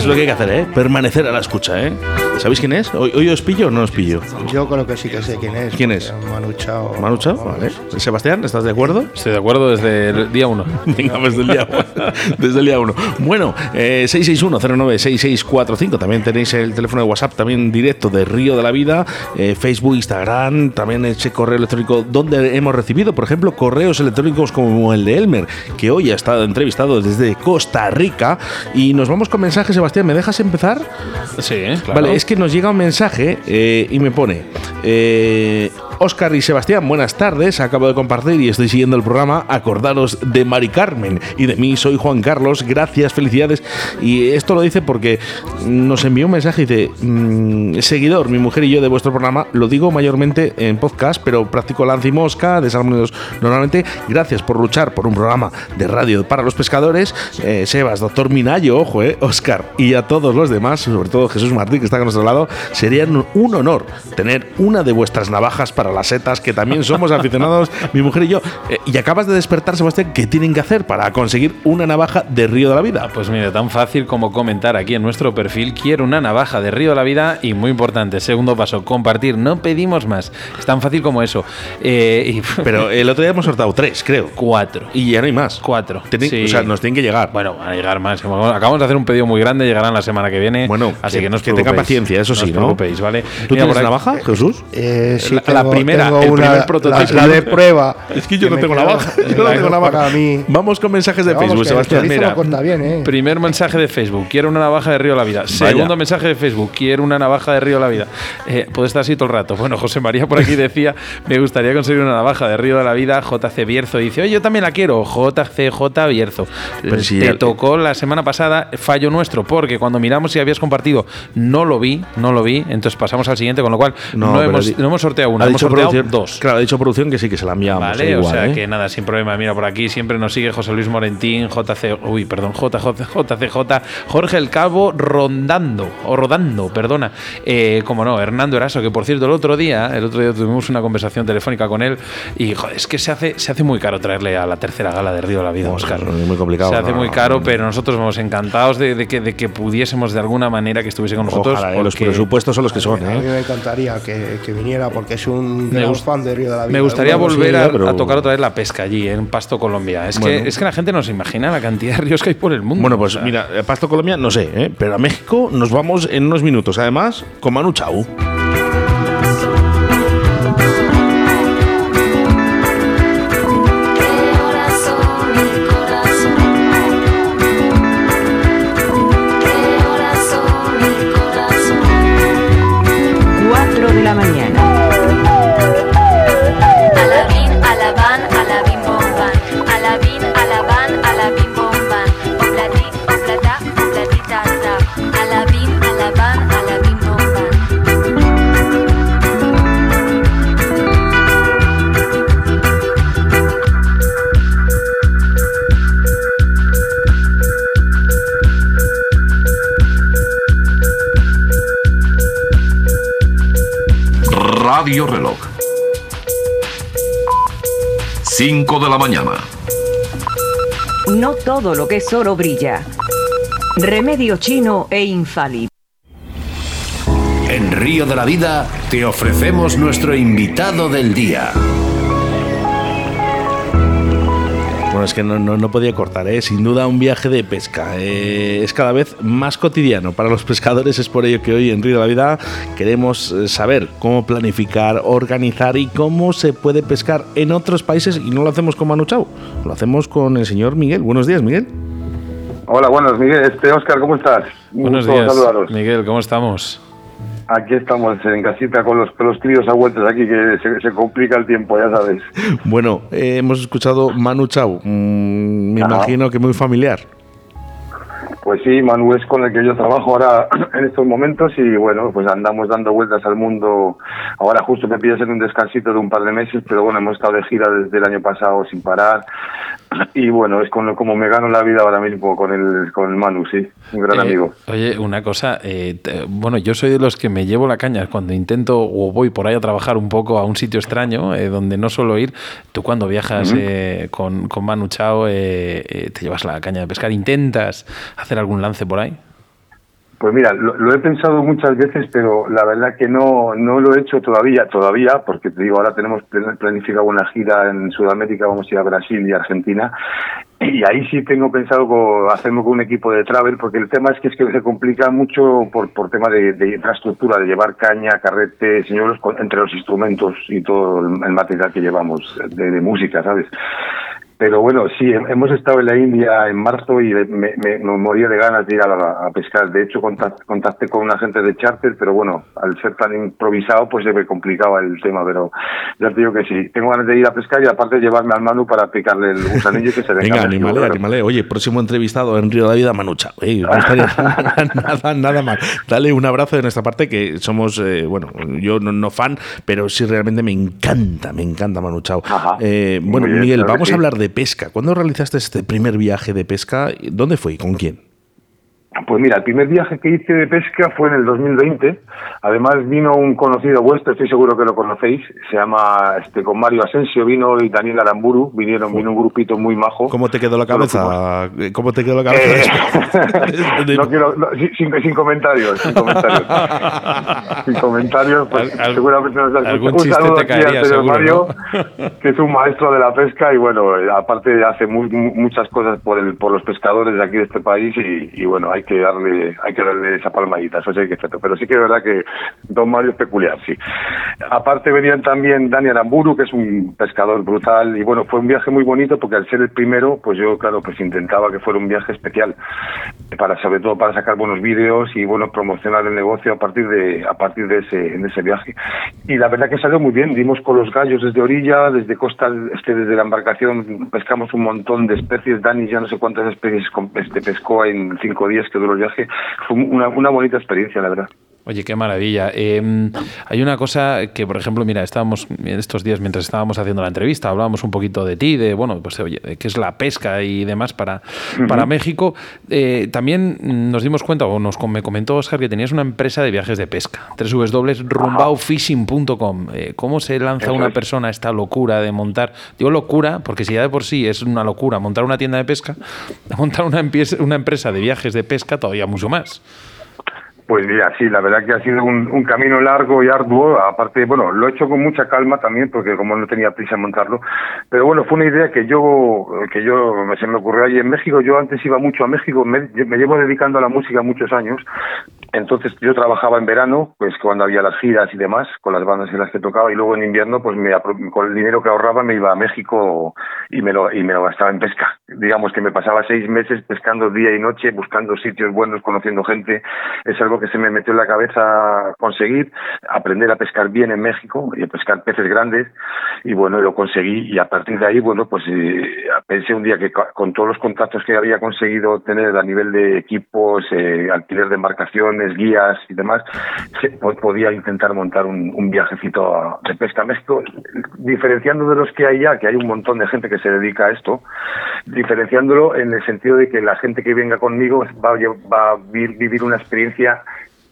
Es lo que hay que hacer, ¿eh? Permanecer a la escucha, ¿eh? ¿Sabéis quién es? ¿Hoy, hoy os pillo o no os pillo? Yo creo que sí que sé quién es. ¿Quién es? Manu Chao. Manu Chao, vamos. vale. Sebastián, ¿estás de acuerdo? Estoy de acuerdo desde el día uno. Venga, pues desde el día, desde el día 1. Bueno, eh, 661-096645. También tenéis el teléfono de WhatsApp, también directo de Río de la Vida, eh, Facebook, Instagram, también ese correo electrónico donde hemos recibido, por ejemplo, correos electrónicos como el de Elmer, que hoy ha estado entrevistado desde Costa Rica. Y nos vamos con mensajes, Sebastián, ¿me dejas empezar? Sí, claro. Vale, es que nos llega un mensaje eh, y me pone. Eh, Oscar y Sebastián, buenas tardes. Acabo de compartir y estoy siguiendo el programa. Acordaros de Mari Carmen y de mí, soy Juan Carlos. Gracias, felicidades. Y esto lo dice porque nos envió un mensaje y dice: mm, Seguidor, mi mujer y yo de vuestro programa, lo digo mayormente en podcast, pero practico lanza y mosca, desarmonidos normalmente. Gracias por luchar por un programa de radio para los pescadores. Eh, Sebas, doctor Minayo, ojo, eh, Oscar, y a todos los demás, sobre todo Jesús Martín, que está a nuestro lado, sería un honor tener una de vuestras navajas para las setas, que también somos aficionados, mi mujer y yo. Eh, y acabas de despertar, Sebastián, ¿qué tienen que hacer para conseguir una navaja de Río de la Vida? Pues mira, tan fácil como comentar aquí en nuestro perfil, quiero una navaja de Río de la Vida y muy importante, segundo paso, compartir, no pedimos más. Es tan fácil como eso. Eh, y, Pero el otro día hemos sortado tres, creo. cuatro. Y ya no hay más. Cuatro. Tienen- Sí. O sea, nos tienen que llegar. Bueno, van a llegar más. Acabamos de hacer un pedido muy grande, llegarán la semana que viene. Bueno, así que- que, no os que tenga paciencia, eso sí, os ¿no? ¿vale? ¿Tú Mira, tienes por aquí- navaja, Jesús? Eh, sí, La- la primera, tengo el una- primer prototipo. La, la de prueba. Es que yo que no tengo queda- navaja. Yo no la tengo navaja. Para mí. Vamos con mensajes de Facebook, Sebastián. mira. bien, ¿eh? Primer mensaje de Facebook, quiero una navaja de Río de la Vida. Segundo mensaje de Facebook, quiero una navaja de Río de la Vida. Eh, puede estar así todo el rato. Bueno, José María por aquí decía, me gustaría conseguir una navaja de Río de la Vida. JC Bierzo dice, oye, yo también la quiero. JCJ Bierzo. Pero si Te ya- tocó la semana pasada, fallo nuestro, porque cuando miramos si habías compartido, no lo vi, no lo vi. Entonces pasamos al siguiente, con lo cual no, pero hemos, no hemos sorteado una, hemos producción- dos. Claro, ha dicho producción que sí que se la enviamos. Vale, o sea ¿eh? que nada, sin problema. Mira, por aquí siempre nos sigue José Luis Morentín, JC, uy, perdón, JJ, JCJ, Jorge El Calvo rondando, o rodando, perdona. Eh, como no, Hernando Eraso, que por cierto, el otro día, el otro día tuvimos una conversación telefónica con él y joder, es que se hace, se hace muy caro traerle a la tercera gala de Río de la Vida, Oscar. es muy complicado, Se hace no, muy caro, no. pero nosotros vamos encantados de, de que, de que pudiésemos de alguna manera que estuviese con nosotros. Ojalá, eh, los presupuestos son los que son, A mí ¿eh? me encantaría que, que viniera porque es un Me gran gust- fan de Río de la Vida. Me gustaría volver a, pero- a tocar otra vez la pesca allí, en Pasto, Colombia. Es, Bueno. que, es que la gente no se imagina la cantidad de ríos que hay por el mundo. Bueno, O pues sea, mira, Pasto Colombia, no sé, ¿eh? pero a México nos vamos en unos minutos. Además, con Manu Chao. Radio Reloj. 5 de la mañana. No todo lo que es oro brilla. Remedio chino e infalible. En Río de la Vida te ofrecemos nuestro invitado del día. Bueno, es que no, no, no podía cortar, ¿eh? sin duda un viaje de pesca. eh, es cada vez más cotidiano para los pescadores, es por ello que hoy en Río de la Vida queremos eh, saber cómo planificar, organizar y cómo se puede pescar en otros países y no lo hacemos con Manu Chao, lo hacemos con el señor Miguel. Buenos días, Miguel. Hola, buenos, Miguel. Este, Oscar, ¿cómo estás? Un Buenos gusto días, saludaros. Miguel, ¿cómo estamos? Aquí estamos en casita con los, con los críos a vueltas aquí, que se, se complica el tiempo, ya sabes. Bueno, eh, hemos escuchado Manu Chao, mm, me Ajá. imagino que muy familiar. Pues sí, Manu es con el que yo trabajo ahora en estos momentos y bueno, pues andamos dando vueltas al mundo. Ahora justo me pides en un descansito de un par de meses, pero bueno, hemos estado de gira desde el año pasado sin parar. Y bueno, es con lo- como me gano la vida ahora mismo con el, con el Manu, sí, un gran Eh, amigo. Oye, una cosa, eh, te- bueno, yo soy de los que me llevo la caña cuando intento o voy por ahí a trabajar un poco a un sitio extraño eh, donde no suelo ir. Tú cuando viajas eh, con, con Manu Chao eh, eh, te llevas la caña de pescar, intentas hacer algún lance por ahí. Pues mira, lo, he pensado muchas veces, pero la verdad que no, no lo he hecho todavía, todavía, porque te digo, ahora tenemos planificado una gira en Sudamérica, vamos a ir a Brasil y Argentina, y ahí sí tengo pensado con, hacerme con un equipo de travel, porque el tema es que es que se complica mucho por, por tema de, infraestructura, de llevar caña, carrete, señores, entre los instrumentos y todo el material que llevamos de música, ¿sabes? Pero bueno, sí, hemos estado en la India en marzo y me, me, me moría de ganas de ir a, a pescar. De hecho, contacté, contacté, con un agente de charter, pero bueno, al ser tan improvisado, pues se me complicaba el tema. Pero ya te digo que sí, tengo ganas de ir a pescar y aparte llevarme al Manu para picarle el gusanillo que se venga. Venga, animale, animale. Oye, próximo entrevistado en Río de la Vida. Oye, no estaría nada, nada mal. Dale un abrazo de nuestra parte, que somos, eh, bueno, yo no, no, fan, pero sí realmente me encanta, me encanta Manu Chao. Eh, bueno, bien, Miguel, vamos a hablar de pesca. ¿Cuándo realizaste este primer viaje de pesca? ¿Dónde fue y con quién? Pues mira, el primer viaje que hice de pesca fue en el 2020. Además vino un conocido vuestro, estoy seguro que lo conocéis. Se llama, este, con Mario Asensio vino y Daniel Aramburu. Vinieron, vino un grupito muy majo. ¿Cómo te quedó la cabeza? ¿Cómo te quedó la cabeza? Eh, no quiero, no, sin, sin, comentarios, sin comentarios. sin comentarios, pues Al, seguramente nos Algún un chiste te caería, seguro, Mario, ¿no? que es un maestro de la pesca y bueno, aparte hace muy, muchas cosas por, el, por los pescadores de aquí de este país y, y bueno, hay que darle hay que darle esa palmadita, eso sí hay que hacerlo. Pero sí que es verdad que Don Mario es peculiar, sí. Aparte venían también Dani Aramburu, que es un pescador brutal, y bueno, fue un viaje muy bonito porque al ser el primero, pues yo, claro, pues intentaba que fuera un viaje especial, para sobre todo para sacar buenos vídeos y bueno, promocionar el negocio a partir de a partir de ese, de ese viaje. Y la verdad que salió muy bien, dimos con los gallos desde orilla, desde costa, este, desde la embarcación, pescamos un montón de especies, Dani ya no sé cuántas especies este, pescó en cinco días duró el viaje. Fue una bonita experiencia, la verdad. Oye, qué maravilla. Eh, hay una cosa que, por ejemplo, mira, estábamos estos días mientras estábamos haciendo la entrevista, hablábamos un poquito de ti, de, bueno, pues oye, de qué es la pesca y demás para, uh -huh. para México. Eh, también nos dimos cuenta, o nos me comentó Oscar, que tenías una empresa de viajes de pesca, www.rumbaufishing.com. Eh, ¿Cómo se lanza Eso una es. persona a esta locura de montar? Digo locura, porque si ya de por sí es una locura montar una tienda de pesca, montar una, una empresa de viajes de pesca todavía mucho más. Pues mira, sí, la verdad que ha sido un, camino largo y arduo. Aparte, bueno, lo he hecho con mucha calma también, porque como no tenía prisa en montarlo. Pero bueno, fue una idea que yo, que yo se me ocurrió allí en México. Yo antes iba mucho a México, me, me llevo dedicando a la música muchos años. Entonces yo trabajaba en verano, pues cuando había las giras y demás, con las bandas en las que tocaba, y luego en invierno, pues me, con el dinero que ahorraba me iba a México y me lo, y me lo gastaba en pesca. Digamos que me pasaba seis meses pescando día y noche, buscando sitios buenos, conociendo gente. Es algo que se me metió en la cabeza conseguir, aprender a pescar bien en México y a pescar peces grandes. Y bueno, lo conseguí y a partir de ahí, bueno, pues eh, pensé un día que con todos los contactos que había conseguido tener a nivel de equipos, eh, alquiler de embarcaciones, guías y demás, se, podía intentar montar un, un viajecito a, de pesca a México, diferenciando de los que hay ya, que hay un montón de gente que se dedica a esto, diferenciándolo en el sentido de que la gente que venga conmigo va, va a vivir una experiencia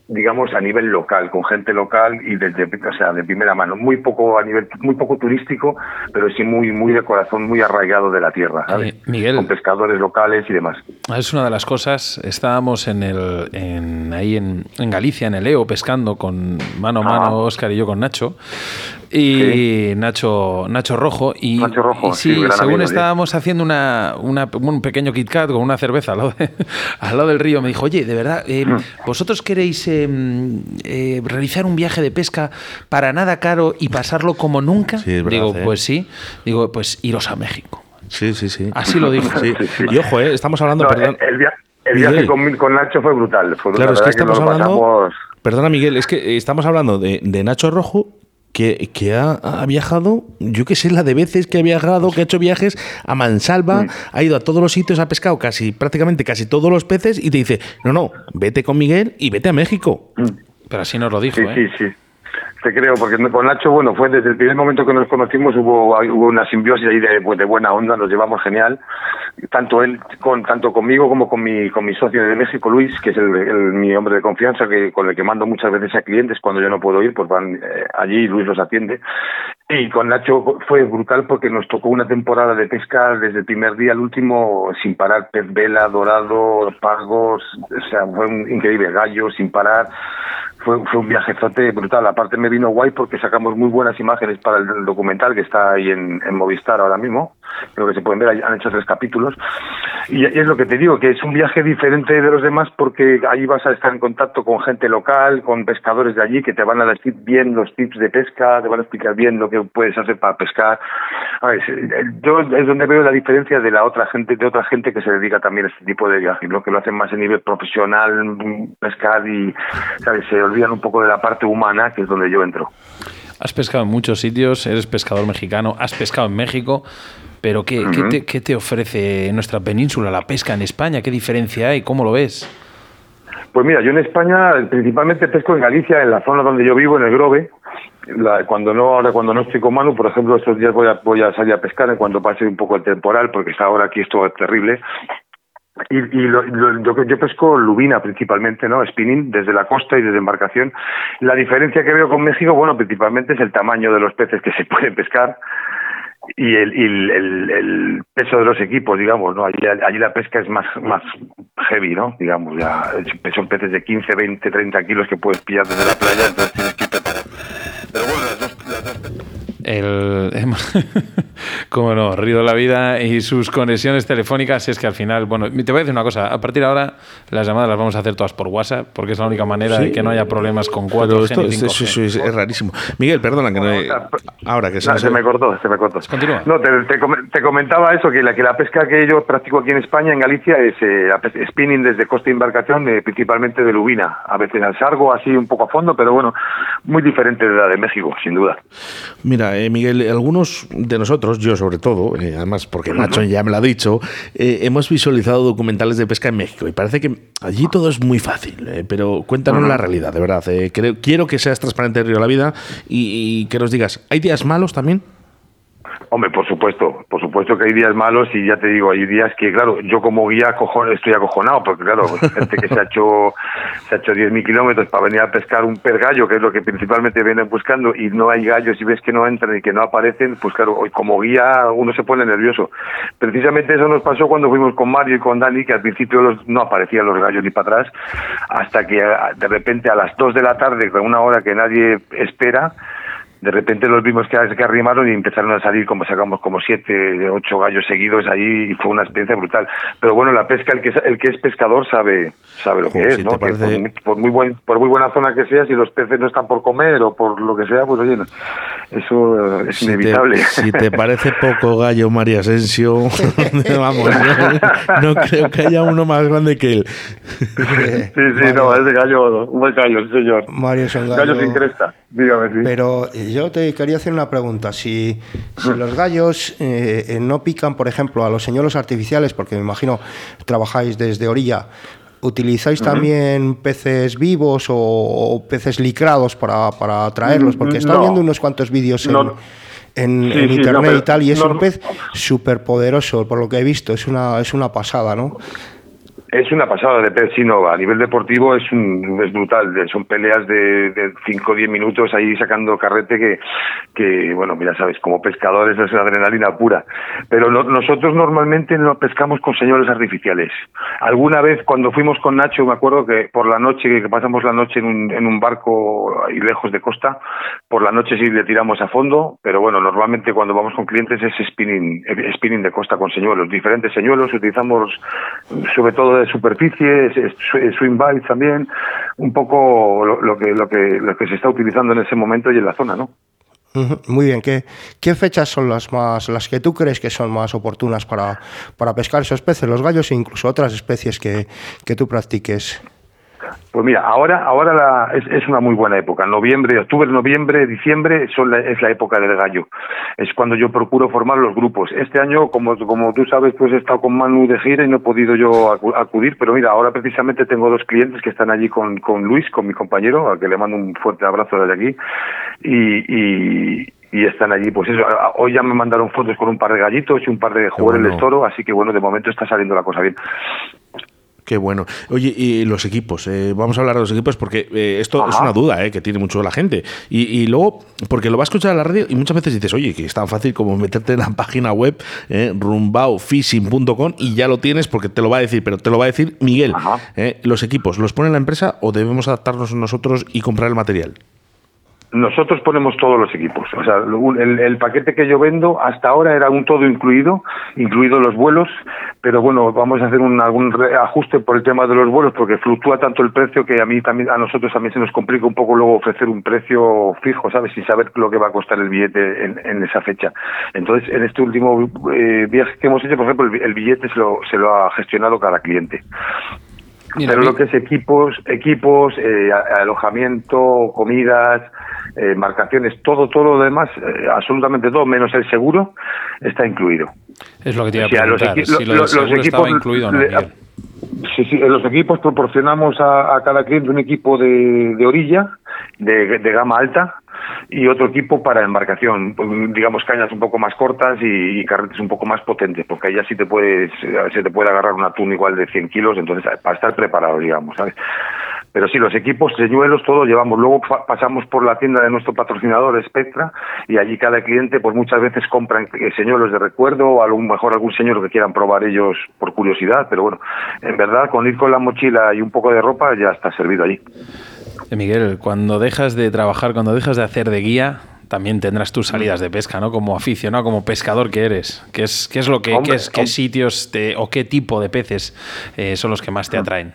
digamos a nivel local con gente local y desde o sea de primera mano. Muy poco a nivel muy poco turístico pero sí muy muy de corazón muy arraigado de la tierra. ¿sabes? Eh, Miguel. con pescadores locales y demás. Es una de las cosas. Estábamos en el en, ahí en, en Galicia en el EO pescando con mano a mano ah. Oscar y yo con Nacho y sí. Nacho Nacho Rojo y, Nacho Rojo, y sí, sí según amigo, estábamos haciendo una, una, un pequeño Kit Kat con una cerveza al lado, de, al lado del río me dijo oye de verdad eh, mm. vosotros queréis eh, eh, realizar un viaje de pesca para nada caro y pasarlo como nunca sí, verdad, digo ¿eh? pues sí digo pues iros a México sí sí sí así lo dijo sí. y ojo eh, estamos hablando no, perdón el, viaje, el viaje con, con, Nacho fue brutal, fue claro es que estamos que hablando pasamos... perdona Miguel es que estamos hablando de, de Nacho Rojo que, que ha, ha, viajado, yo que sé, la de veces que ha viajado, que ha hecho viajes a Mansalva, mm. ha ido a todos los sitios, ha pescado casi, prácticamente casi todos los peces y te dice, no, no, vete con Miguel y vete a México. Mm. Pero así nos lo dijo, sí, ¿eh? Sí, sí. Te creo, porque con Nacho, bueno, fue desde el primer momento que nos conocimos hubo, hubo una simbiosis ahí de, de buena onda, nos llevamos genial, tanto él, con, tanto conmigo como con mi, con mi socio de México, Luis, que es el, el, mi hombre de confianza, que con el que mando muchas veces a clientes cuando yo no puedo ir, pues van eh, allí y Luis los atiende. Y con Nacho fue brutal porque nos tocó una temporada de pesca desde el primer día al último sin parar, pez vela, dorado, pargos, o sea, fue un increíble gallo sin parar. Fue, fue un viajezote brutal. Aparte me vino guay porque sacamos muy buenas imágenes para el documental que está ahí en, en Movistar ahora mismo. Creo que se pueden ver, han hecho tres capítulos. Y, es lo que te digo, que es un viaje diferente de los demás porque ahí vas a estar en contacto con gente local, con pescadores de allí que te van a decir bien los tips de pesca, te van a explicar bien lo que puedes hacer para pescar. A ver, yo es donde veo la diferencia de la otra gente, de otra gente que se dedica también a este tipo de viajes, ¿no? que lo hacen más a nivel profesional, mm, pescar y ¿sabes? se olvidan un poco de la parte humana, que es donde yo entro. Has pescado en muchos sitios, eres pescador mexicano, has pescado en México, pero ¿qué, ¿qué, te, qué te ofrece nuestra península, la pesca en España? ¿Qué diferencia hay? ¿Cómo lo ves? Pues mira, yo en España principalmente pesco en Galicia, en la zona donde yo vivo, en el Grove. La- cuando no ahora cuando no estoy con Manu, por ejemplo, estos días voy a, voy a salir a pescar en cuanto pase un poco el temporal, porque está ahora aquí esto es terrible. Y, y lo- lo- yo, yo pesco lubina principalmente, ¿no? Spinning desde la costa y desde embarcación. La diferencia que veo con México, bueno, principalmente es el tamaño de los peces que se pueden pescar y el, y el, el- el peso de los equipos, digamos, ¿no? Allí, allí la pesca es más, más heavy, ¿no? Digamos, ya son peces de 15, 20, 30 kilos que puedes pillar desde la playa, entonces tienes que ir Pero bueno, las dos, las dos El, cómo no, Río de la Vida y sus conexiones telefónicas es que al final, bueno, te voy a decir una cosa, a partir de ahora las llamadas las vamos a hacer todas por WhatsApp porque es la única manera de Sí. que no haya problemas con Pero 4G esto es, 5G. es- es- es rarísimo. Miguel, perdona que no. he- Ahora que se, No, nos- se me cortó, se me cortó. Continúa. No, te, te com- te comentaba eso, que la, que la pesca que yo practico aquí en España, en Galicia, es eh, spinning desde costa y embarcación, eh, principalmente de lubina. A veces al sargo, así un poco a fondo, pero bueno, muy diferente de la de México, sin duda. Mira, eh, Miguel, algunos de nosotros, yo sobre todo, eh, además porque Nacho ya me lo ha dicho, eh, hemos visualizado documentales de pesca en México y parece que allí todo es muy fácil, eh, pero cuéntanos la realidad, de verdad. creo- quiero que seas transparente Río de la Vida y, y que nos digas, ¿hay días malos también? Hombre, por supuesto, por supuesto que hay días malos y ya te digo, hay días que, claro, yo como guía cojo- estoy acojonado, porque claro, pues, gente que se ha hecho se ha hecho 10.000 kilómetros para venir a pescar un per gallo, que es lo que principalmente vienen buscando, y no hay gallos y ves que no entran y que no aparecen, pues claro, hoy como guía uno se pone nervioso. Precisamente eso nos pasó cuando fuimos con Mario y con Dani, que al principio los- no aparecían los gallos ni para atrás, hasta que ah, de repente a las 2 de la tarde, con una hora que nadie espera, de repente los vimos que, que arrimaron y empezaron a salir como sacamos como siete, ocho gallos seguidos ahí y fue una experiencia brutal. Pero bueno, la pesca, el que, es- el que es pescador sabe sabe lo que Joder, es, si ¿no? Que por, muy- por muy buen, por muy buena zona que sea, si los peces no están por comer o por lo que sea, pues oye, eso es Si te, inevitable. si te parece poco gallo María Asensio, vamos, no, no creo que haya uno más grande que él. sí, sí, no, es de gallo, un buen gallo, sí, señor. Mario es un Gallo gallo- sin cresta, dígame, sí. Pero eh, yo te quería hacer una pregunta. Si, si los gallos eh, eh, no pican, por ejemplo, a los señuelos artificiales, porque me imagino trabajáis desde orilla, ¿utilizáis también peces vivos o, o peces licrados para, para atraerlos? Porque No. viendo unos cuantos vídeos en, No. en, Sí, en sí, internet no, y tal, y es un pez súper poderoso, por lo que he visto. Es una, es una pasada, ¿no? Es una pasada de no, a nivel deportivo es, un, es brutal, son peleas de, de 5 o 10 minutos ahí sacando carrete que, bueno, mira, sabes, como pescadores es adrenalina pura. Pero no- nosotros normalmente no pescamos con señuelos artificiales. Alguna vez cuando fuimos con Nacho, me acuerdo que por la noche, que pasamos la noche en un, en un barco ahí lejos de costa, por la noche sí le tiramos a fondo, pero bueno, normalmente cuando vamos con clientes es spinning, spinning de costa con señuelos, diferentes señuelos, utilizamos sobre todo de superficie, swing también, un poco lo, que lo que lo que se está utilizando en ese momento y en la zona, ¿no? Muy bien, ¿Qué, ¿qué fechas son las más las que tú crees que son más oportunas para, para pescar esos peces, los gallos e incluso otras especies que, que tú practiques? Pues mira, ahora, ahora la- es, es una muy buena época. Noviembre, octubre, noviembre, diciembre son la- es la época del gallo. Es cuando yo procuro formar los grupos. Este año, como, como tú sabes, pues he estado con Manu de gira y no he podido yo acu- acudir, pero mira, ahora precisamente tengo dos clientes que están allí con, con Luis, con mi compañero, al que le mando un fuerte abrazo desde aquí, y, y, y están allí, pues eso, hoy ya me mandaron fotos con un par de gallitos y un par de jugadores bueno. de toro, así que bueno, de momento está saliendo la cosa bien. Qué bueno. Oye, y los equipos, eh, vamos a hablar de los equipos porque eh, esto es una duda eh, que tiene mucho la gente. Y, y luego, porque lo vas a escuchar en la radio y muchas veces dices, oye, que es tan fácil como meterte en la página web eh, rumbaofishing.com y ya lo tienes porque te lo va a decir, pero te lo va a decir Miguel. ¿Los equipos los pone la empresa o debemos adaptarnos nosotros y comprar el material? Nosotros ponemos todos los equipos. O sea, el, el paquete que yo vendo hasta ahora era un todo incluido, incluidos los vuelos, pero bueno, vamos a hacer un, algún ajuste por el tema de los vuelos porque fluctúa tanto el precio que a mí también, a nosotros también se nos complica un poco luego ofrecer un precio fijo, ¿sabes? Sin saber lo que va a costar el billete en, en esa fecha. Entonces, en este último eh, viaje que hemos hecho, por ejemplo, el, bi- el billete se lo, se lo ha gestionado cada cliente. Mira, Pero lo que es equipos, equipos, eh, alojamiento, comidas, eh, embarcaciones, todo, todo lo demás, eh, absolutamente todo, menos el seguro, está incluido. es lo que te iba a O sea, los preguntar. si lo- del los estaba equipos incluido no, le-. Sí, sí, los equipos proporcionamos a, a cada cliente un equipo de, de orilla, de, de gama alta, y otro equipo para embarcación, pues, digamos cañas un poco más cortas y, y carretes un poco más potentes, porque ahí ya sí te puedes, se te puede agarrar un atún igual de 100 kilos, entonces para estar preparado, digamos, ¿sabes? Pero sí, los equipos, señuelos, todo llevamos. Luego pasamos por la tienda de nuestro patrocinador, Spectra, y allí cada cliente, pues muchas veces compran eh, señuelos de recuerdo, o a lo mejor algún señuelo que quieran probar ellos por curiosidad. Pero bueno, en verdad, con ir con la mochila y un poco de ropa, ya está servido allí. Eh, Miguel, cuando dejas de trabajar, cuando dejas de hacer de guía, también tendrás tus salidas de pesca, ¿no? Como aficionado, como pescador que eres. ¿Qué es, qué es lo que, Hombre, qué, es- qué sitios te- o qué tipo de peces eh, son los que más te atraen?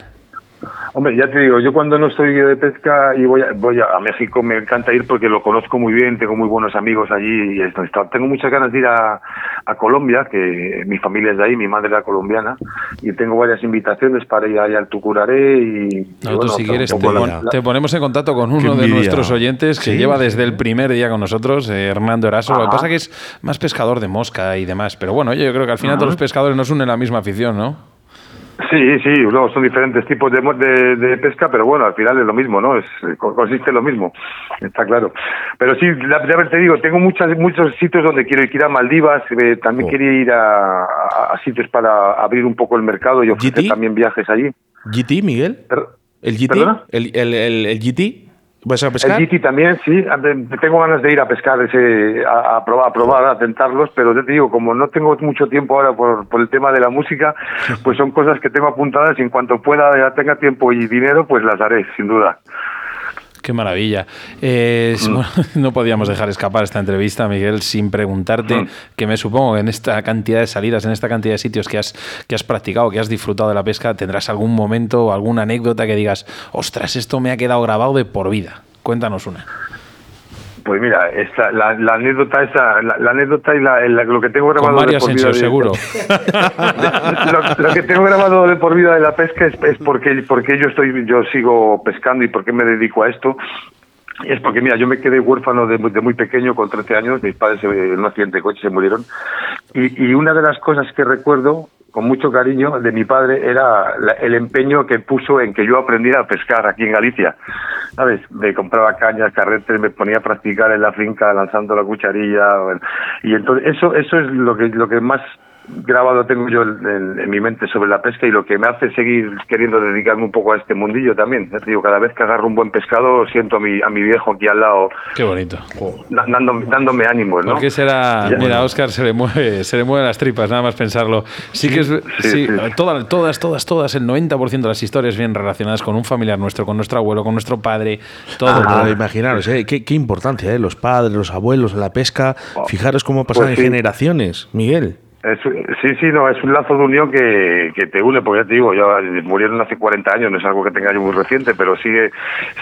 Hombre, ya te digo, yo cuando no estoy de pesca y voy a, voy a, México me encanta ir porque lo conozco muy bien, tengo muy buenos amigos allí y esto, está- tengo muchas ganas de ir a, a Colombia, que mi familia es de ahí, mi madre era colombiana y tengo varias invitaciones para ir ahí al Tucuraré y... bueno, si quieres, te, poco pon- la- la- te ponemos en contacto con uno de nuestros oyentes que Sí, lleva desde el primer día con nosotros, eh, Hernando Eraso. Lo que pasa que es más pescador de mosca y demás. Pero bueno, yo creo que al final todos los pescadores nos unen la misma afición, ¿no? Sí, sí, luego son diferentes tipos de, de, de pesca, pero bueno, al final es lo mismo, ¿no? Es, co- consiste en lo mismo, está claro. Pero sí, la, ya te digo, tengo muchas, muchos sitios donde quiero ir, a Maldivas, eh, también Oh. quiero ir a, a- a sitios para abrir un poco el mercado y ofrecer ¿GT? también viajes allí. ¿GT, Miguel? ¿El GT? ¿Perdona? ¿El, el, el, el GT? ¿Vas a pescar? El GT también, sí. Tengo ganas de ir a pescar, ese, a, a probar, a probar, a tentarlos, pero te digo, como no tengo mucho tiempo ahora por, por el tema de la música, pues son cosas que tengo apuntadas y en cuanto pueda, ya tenga tiempo y dinero, pues las haré, sin duda. Qué maravilla. Eh, bueno, no podíamos dejar escapar esta entrevista, Miguel, sin preguntarte, Mm. que me supongo que en esta cantidad de salidas, en esta cantidad de sitios que has, que has practicado, que has disfrutado de la pesca, tendrás algún momento o alguna anécdota que digas, ostras, esto me ha quedado grabado de por vida. Cuéntanos una. Pues mira, esta, la, la anécdota esa, la, la anécdota y la, lo que tengo grabado Con de por vida de- seguro. lo, lo que tengo grabado de por vida de la pesca es, es porque, porque yo estoy, yo sigo pescando y por qué me dedico a esto. Es porque, mira, yo me quedé huérfano de, muy- de muy pequeño, con 13 años, mis padres en un accidente de coche se murieron. Y, y una de las cosas que recuerdo con mucho cariño de mi padre era la- el empeño que puso en que yo aprendiera a pescar aquí en Galicia. ¿Sabes? Me compraba cañas, carretes, me ponía a practicar en la finca lanzando la cucharilla. Y entonces, eso, eso es lo que, lo que más grabado tengo yo en, mi mente sobre la pesca y lo que me hace seguir queriendo dedicarme un poco a este mundillo también. Ya te digo, cada vez que agarro un buen pescado siento a mi, a mi viejo aquí al lado Qué bonito. da- dándome, dándome ánimos, ¿no? ¿Por qué será? Ya. Mira, a Oscar se le mueve, se le mueven las tripas, nada más pensarlo. Sí, que es, sí, sí, sí. Todas, todas, todas, todas, el 90% de las historias vienen relacionadas con un familiar nuestro, con nuestro abuelo, con nuestro padre, todo. Pero todo. imaginaros, ¿eh? qué, qué importancia, ¿eh? los padres, los abuelos, la pesca. Fijaros cómo pasan Pues en sí. generaciones, Miguel. Es- sí, sí, no, es un lazo de unión que, que te une, porque ya te digo, ya murieron hace 40 años, no es algo que tenga yo muy reciente, pero sigue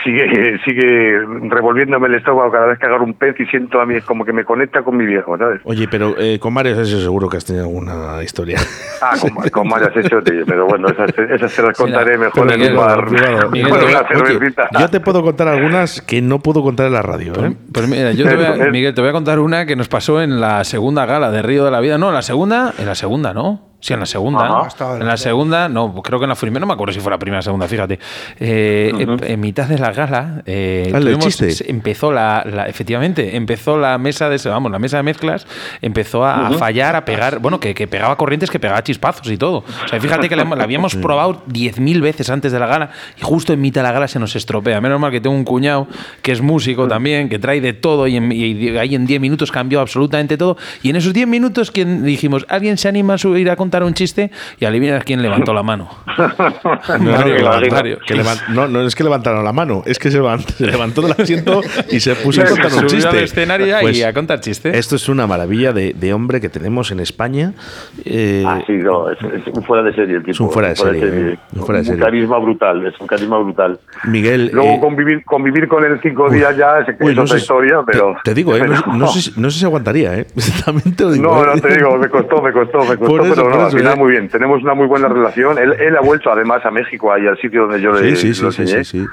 sigue sigue revolviéndome el estómago cada vez que agarro un pez y siento a mí como que me conecta con mi viejo, ¿sabes? Oye, pero eh, con Mario Asensio seguro que has tenido alguna historia. Ah, con, con Mario has hecho, tío, pero bueno, esas, esas se las contaré mejor en un bar, Miguel, Oye, yo te puedo contar algunas que no puedo contar en la radio. ¿eh? Pues mira, yo te voy a- Eso es. Miguel, te voy a contar una que nos pasó en la segunda gala de Río de la Vida. No, la segunda, en la segunda, ¿no? Sí, en la segunda. Estado en la segunda, no, creo que en la primera, no me acuerdo si fue la primera o segunda, fíjate. Eh, en, en mitad de la gala, eh, Ah, tuvimos- empezó la, la- efectivamente, empezó la mesa de, vamos, la mesa de mezclas, empezó a, a fallar, a pegar, bueno, que, que pegaba corrientes, que pegaba chispazos y todo. O sea, fíjate que la, la habíamos probado 10.000 veces antes de la gala y justo en mitad de la gala se nos estropea. Menos mal que tengo un cuñado que es músico también, que trae de todo y, en- y ahí en 10 minutos cambió absolutamente todo. Y en esos 10 minutos quien dijimos, ¿alguien se anima a subir a contar un chiste? Y adivinas quién levantó la mano. No, no, Mario, que Mario. levantaron- que levan- no, no es que levantaron la mano, es que se levantó, se levantó del asiento y se puso a contar un chiste. al escenario y Pues, a contar chistes. Esto es una maravilla de, de hombre que tenemos en España. Eh, Ah, sí, no, es, es un fuera de serie. el tipo, Es un fuera de serie, eh, un fuera de serie. carisma brutal, es un carisma brutal. Miguel. Luego eh, convivir, convivir con él cinco días ya es, uy, es no otra sé- historia, pero... Te, digo, eh, no, no sé, si- no sé si aguantaría, ¿eh? También te lo digo. No, ¿eh? no te digo, me costó, me costó, me costó, Por eso, pero por no, al final muy bien. Tenemos una muy buena relación. Él, él ha vuelto además a México, ahí al sitio donde yo le Sí, sí, sí, lo sí, enseñé. sí, sí.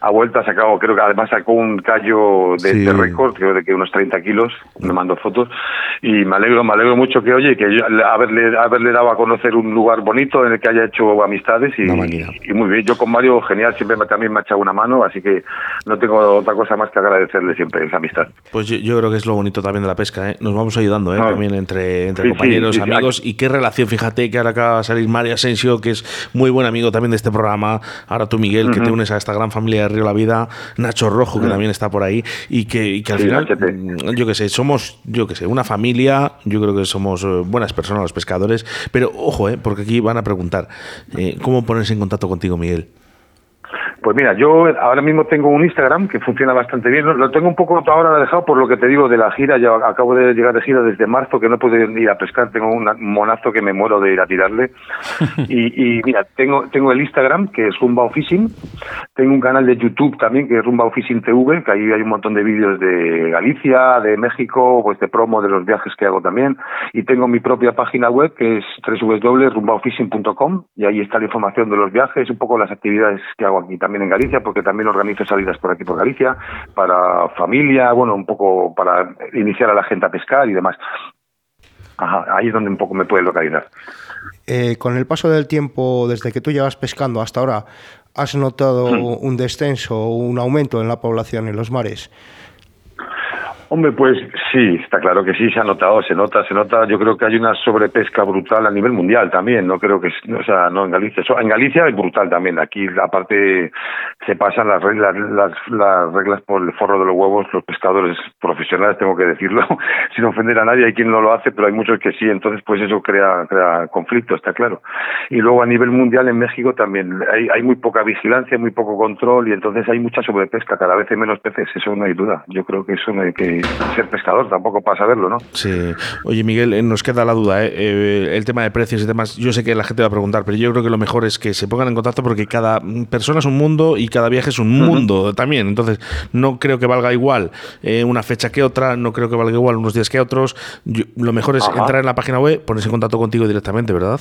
Ha vuelto, ha sacado, creo que además sacó un callo de, Sí. de récord, creo de que unos 30 kilos, me mandó fotos. Y me alegro, me alegro mucho que, oye, que yo, haberle, haberle dado a conocer un lugar bonito en el que haya hecho amistades y, y muy bien. Yo con Mario, genial, siempre me, también me ha echado una mano, así que no tengo otra cosa más que agradecerle siempre esa amistad. Pues yo, yo creo que es lo bonito también de la pesca, ¿eh? Nos vamos ayudando, ¿eh? Ah. También entre, entre Sí, compañeros, sí, sí, amigos. Y qué relación, fíjate que ahora acaba de salir Mario Asensio, que es muy buen amigo también de este programa. Ahora tú, Miguel, que te unes a esta gran familia de Río La Vida. Nacho Rojo, que también está por ahí. Y que, y que al Sí, final, Nachete. mm, yo que sé, somos, yo que sé, una familia. Yo creo que somos eh, buenas personas los pescadores. Pero ojo, ¿eh? Porque aquí van a preguntar, eh, ¿cómo ponerse en contacto contigo, Miguel? Pues mira, yo ahora mismo tengo un Instagram que funciona bastante bien. Lo- tengo un poco ahora lo he dejado por lo que te digo de la gira. Yo acabo de llegar de gira desde marzo que no puedo ir a pescar. Tengo un monazo que me muero de ir a tirarle. y, y mira, tengo tengo el Instagram que es Rumbao Fishing. Tengo un canal de YouTube también que es Rumbao Fishing TV, que ahí hay un montón de vídeos de Galicia, de México, pues de promo de los viajes que hago también. Y tengo mi propia página web que es www.rumbaofishing.com y ahí está la información de los viajes, un poco las actividades que hago aquí también en Galicia, porque también organizo salidas por aquí por Galicia, para familia, bueno, un poco para iniciar a la gente a pescar y demás. Ajá, ahí es donde un poco me puede localizar. Eh, con el paso del tiempo, desde que tú llevas pescando hasta ahora, ¿has notado un descenso o un aumento en la población en los mares? Hombre, pues sí, está claro que sí, se ha notado, se nota, se nota. Yo creo que hay una sobrepesca brutal a nivel mundial también. No creo que, o sea, no en Galicia. En Galicia es brutal también. Aquí, aparte, se pasan las reglas, las, las reglas por el forro de los huevos los pescadores profesionales, tengo que decirlo, sin ofender a nadie. Hay quien no lo hace, pero hay muchos que sí. Entonces, pues eso crea, crea conflicto, está claro. Y luego a nivel mundial en México también hay, hay muy poca vigilancia, muy poco control y entonces hay mucha sobrepesca. Cada vez hay menos peces. Eso no hay duda. Yo creo que eso no hay que ser pescador tampoco para saberlo, ¿no? Sí. Oye, Miguel, eh, nos queda la duda, ¿eh? Eh, el tema de precios y demás. Yo sé que la gente va a preguntar, pero yo creo que lo mejor es que se pongan en contacto porque cada persona es un mundo y cada viaje es un mundo también. Entonces, no creo que valga igual eh, una fecha que otra, no creo que valga igual unos días que otros. Yo- lo mejor es Ajá. entrar en la página web, ponerse en contacto contigo directamente, ¿verdad?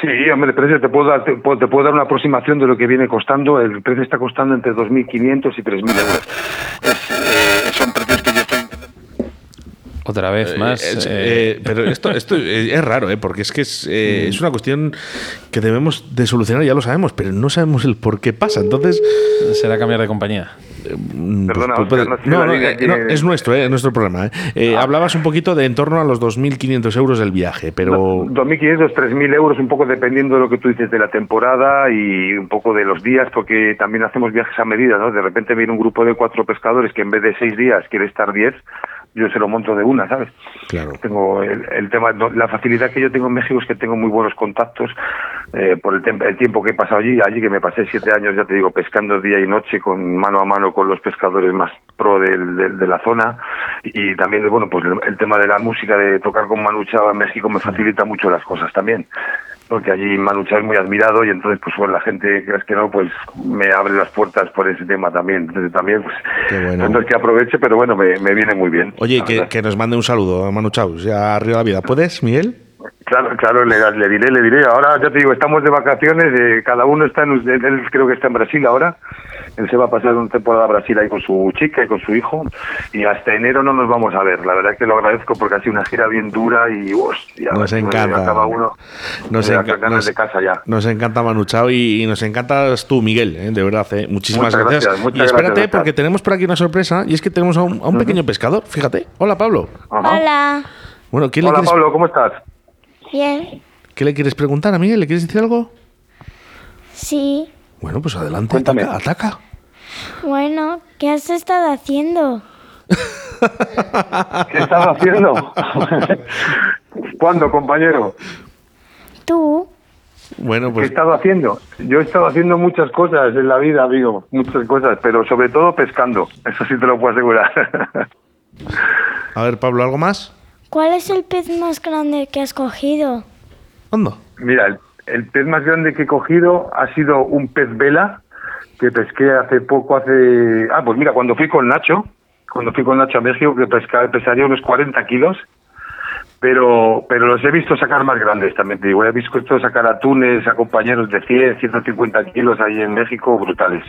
Sí, hombre, el precio te puedo, dar, te, puedo, te puedo dar una aproximación de lo que viene costando. El precio está costando entre 2.500 y 3.000 euros. Es, eh, son Otra vez más. Eh, es- eh, eh, pero esto, esto es raro, ¿eh? porque es que es, eh, es una cuestión que debemos de solucionar, ya lo sabemos, pero no sabemos el por qué pasa. Entonces, será cambiar de compañía. Mm, Perdona, pues, Óscar, puede- no no, no, línea que- no, es nuestro, eh, es nuestro problema. eh. Eh, Hablabas un poquito de en torno a los 2.500 euros del viaje, pero 2.500, 3.000 euros, un poco dependiendo de lo que tú dices de la temporada y un poco de los días, porque también hacemos viajes a medida, ¿no? De repente viene un grupo de cuatro pescadores que en vez de seis días quiere estar 10, yo se lo monto de una, ¿sabes? claro. Tengo el, el tema, la facilidad que yo tengo en México es que tengo muy buenos contactos eh, por el, tem- el tiempo que he pasado allí, allí que me pasé siete años, ya te digo, pescando día y noche, con mano a mano con los pescadores más pro del- del- de la zona y también, bueno, pues el, el tema de la música, de tocar con Manu Chao en México me facilita mucho las cosas también. Porque allí Manu Chao es muy admirado y entonces, pues bueno, la gente, crees que no, pues me abre las puertas por ese tema también. Entonces también, pues, bueno. no es que aproveche, pero bueno, me, me viene muy bien. Oye, que, que nos mande un saludo a Manu Chau, ya arriba la vida. ¿Puedes, Miguel? Claro, claro, le, le diré, le diré. Ahora ya te digo, estamos de vacaciones, eh, cada uno está en, él creo que está en Brasil ahora. Él se va a pasar una temporada a Brasil ahí con su chica y con su hijo y hasta enero no nos vamos a ver. La verdad es que lo agradezco porque ha sido una gira bien dura y hostia, Nos encanta. acaba uno Nos, enca- nos- de casa ya. nos encanta Manu Chao y, y nos encantas tú, Miguel, ¿eh? de verdad. ¿eh? Muchísimas Muchas gracias. y espérate, gracias, porque tenemos por aquí una sorpresa y es que tenemos a un, a un pequeño pescador. Fíjate. Hola, Pablo. Hola. Bueno, ¿qué le, Hola quieres, Pablo, ¿cómo estás? Bien. ¿qué le quieres preguntar a Miguel? ¿Le quieres decir algo? Sí. Bueno, pues adelante, ataca, ataca. Bueno, ¿qué has estado haciendo? ¿Qué estás haciendo? ¿Cuándo, compañero? Tú. Bueno, ¿Qué he pues estado haciendo? Yo he estado haciendo muchas cosas en la vida, amigo, muchas cosas, pero sobre todo pescando, eso sí te lo puedo asegurar. a ver, Pablo, ¿algo más? ¿Cuál es el pez más grande que has cogido? ¿Dónde? Mira, el, el pez más grande que he cogido ha sido un pez vela que pesqué hace poco, hace... Ah, pues mira, cuando fui con Nacho, cuando fui con Nacho a México, que pesca, pesaría unos 40 kilos, pero pero los he visto sacar más grandes también, te digo. He visto esto sacar atunes a compañeros de 100, 150 kilos ahí en México, brutales.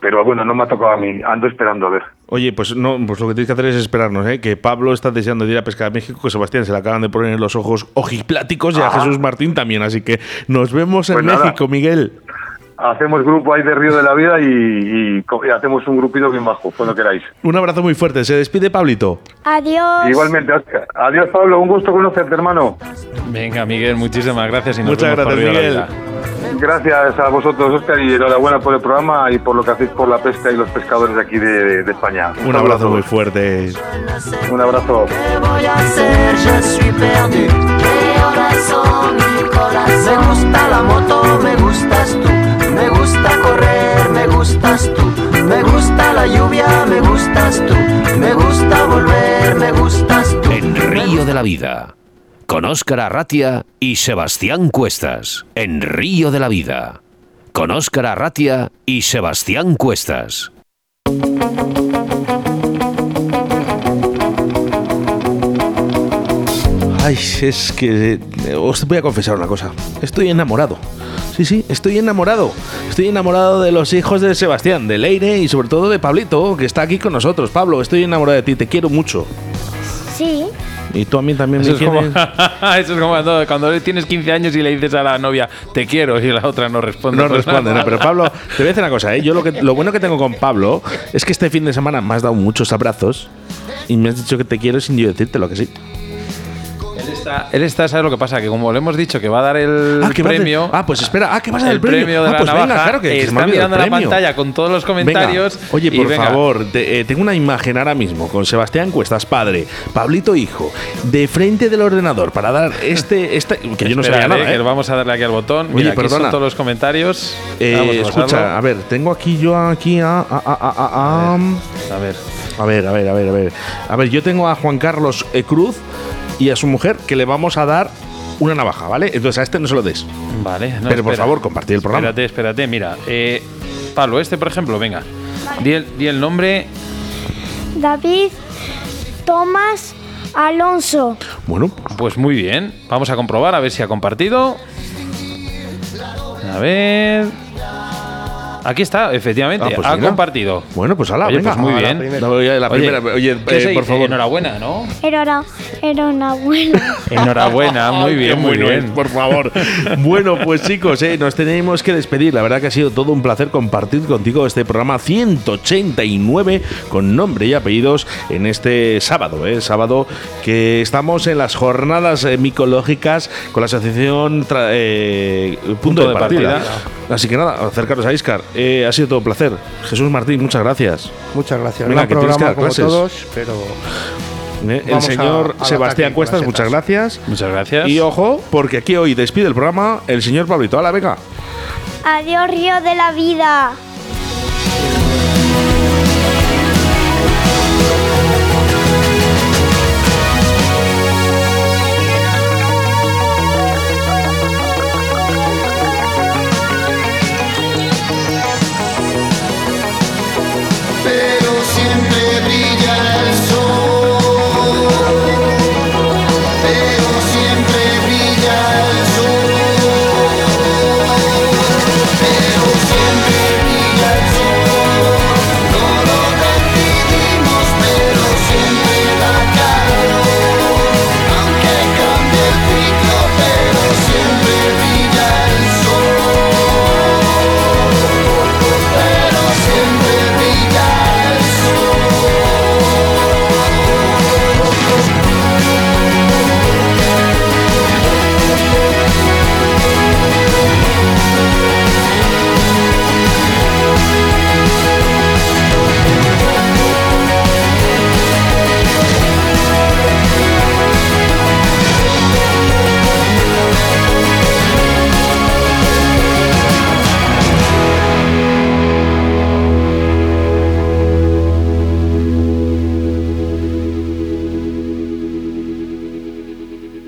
Pero bueno, no me ha tocado a mí, ando esperando a ver. Oye, pues no, pues lo que tienes que hacer es esperarnos, ¿eh? que Pablo está deseando de ir a pescar a México, que Sebastián se le acaban de poner en los ojos ojipláticos y a. Jesús Martín también, así que nos vemos en Pues nada. México, Miguel. Hacemos grupo ahí de Río de la Vida y, y co- y hacemos un grupito bien bajo, cuando queráis. Un abrazo muy fuerte. Se despide Pablito. Adiós. Igualmente, Oscar. Adiós, Pablo. Un gusto conocerte, hermano. Venga, Miguel, muchísimas gracias y nos Muchas vemos gracias, Miguel. Gracias a vosotros, Oscar, y enhorabuena por el programa y por lo que hacéis por la pesca y los pescadores de aquí de, de España. Un abrazo muy fuerte. Un abrazo. Me gusta la moto, me gustas tú. Me gusta correr, me gustas tú. Me gusta la lluvia, me gustas tú. Me gusta volver, me gustas tú. En Río de la Vida, con Óscar Arratia y Sebastián Cuestas. En Río de la Vida, con Óscar Arratia y Sebastián Cuestas. Ay, es que eh, os voy a confesar una cosa. Estoy enamorado. Sí, sí, estoy enamorado. Estoy enamorado de los hijos de Sebastián, de Leire y sobre todo de Pablito, que está aquí con nosotros. Pablo, estoy enamorado de ti, te quiero mucho. Y tú a mí también Eso me es, como, eso es como cuando, cuando tienes 15 años y le dices a la novia, te quiero, y la otra no responde. No responde, no, pero Pablo, te voy a decir una cosa, ¿eh? Yo lo, que, lo bueno que tengo con Pablo es que este fin de semana me has dado muchos abrazos y me has dicho que te quiero sin yo decirte lo que sí. Él está, él está, ¿sabes lo que pasa? Que como le hemos dicho que va a dar el Ah, premio. ah, pues espera, ah, que vas a dar el el premio. premio de Ah, la pues venga, navaja. claro que- está mirando la pantalla con todos los comentarios. Venga. Oye, por venga. favor, te- eh, tengo una imagen ahora mismo con Sebastián Cuestas, padre, Pablito hijo, de frente del ordenador para dar este, este que yo no sabía nada, que ¿eh? vamos a darle aquí al botón. Oye, Mira, aquí perdona. son todos los comentarios. Eh, escucha, a ver, tengo aquí yo aquí a, a, a, a- a- A ver. a ver, a ver, a ver, a ver. A ver, yo tengo a Juan Carlos eh, Cruz y a su mujer que le vamos a dar una navaja, ¿vale? Entonces a este no se lo des. Vale. no, Pero por favor, compartid el programa. Espérate, espérate, mira. Eh, Pablo, este, por ejemplo, venga. Di el, di el nombre. David Tomás Alonso. Bueno, Pues muy bien. Vamos a comprobar a ver si ha compartido. A ver. Aquí está, efectivamente. Ah, pues ha mira. compartido. Bueno, pues ala, Oye, venga. pues muy A la bien. primera. Oye, la Oye, primera, oye, ¿qué eh, por dice? favor. Enhorabuena, ¿no? Era, era una buena. Enhorabuena, muy bien, muy bien. por favor. bueno, pues chicos, eh, nos tenemos que despedir. La verdad que ha sido todo un placer compartir contigo este programa 189 con nombre y apellidos en este sábado, eh, sábado que estamos en las jornadas eh, micológicas con la asociación tra- eh, Punto, de, de partida. partida. Así que nada, acercaros a Iscar. Eh, ha sido todo un placer. Jesús Martín, muchas gracias. Muchas gracias. Venga, Gran que tienes que programa dar como todos, pero Eh, el a- señor Sebastián Cuestas, muchas gracias. Muchas gracias. Y ojo, porque aquí hoy despide el programa el señor Pablito. ¡Hala, venga! Adiós, Río de la Vida.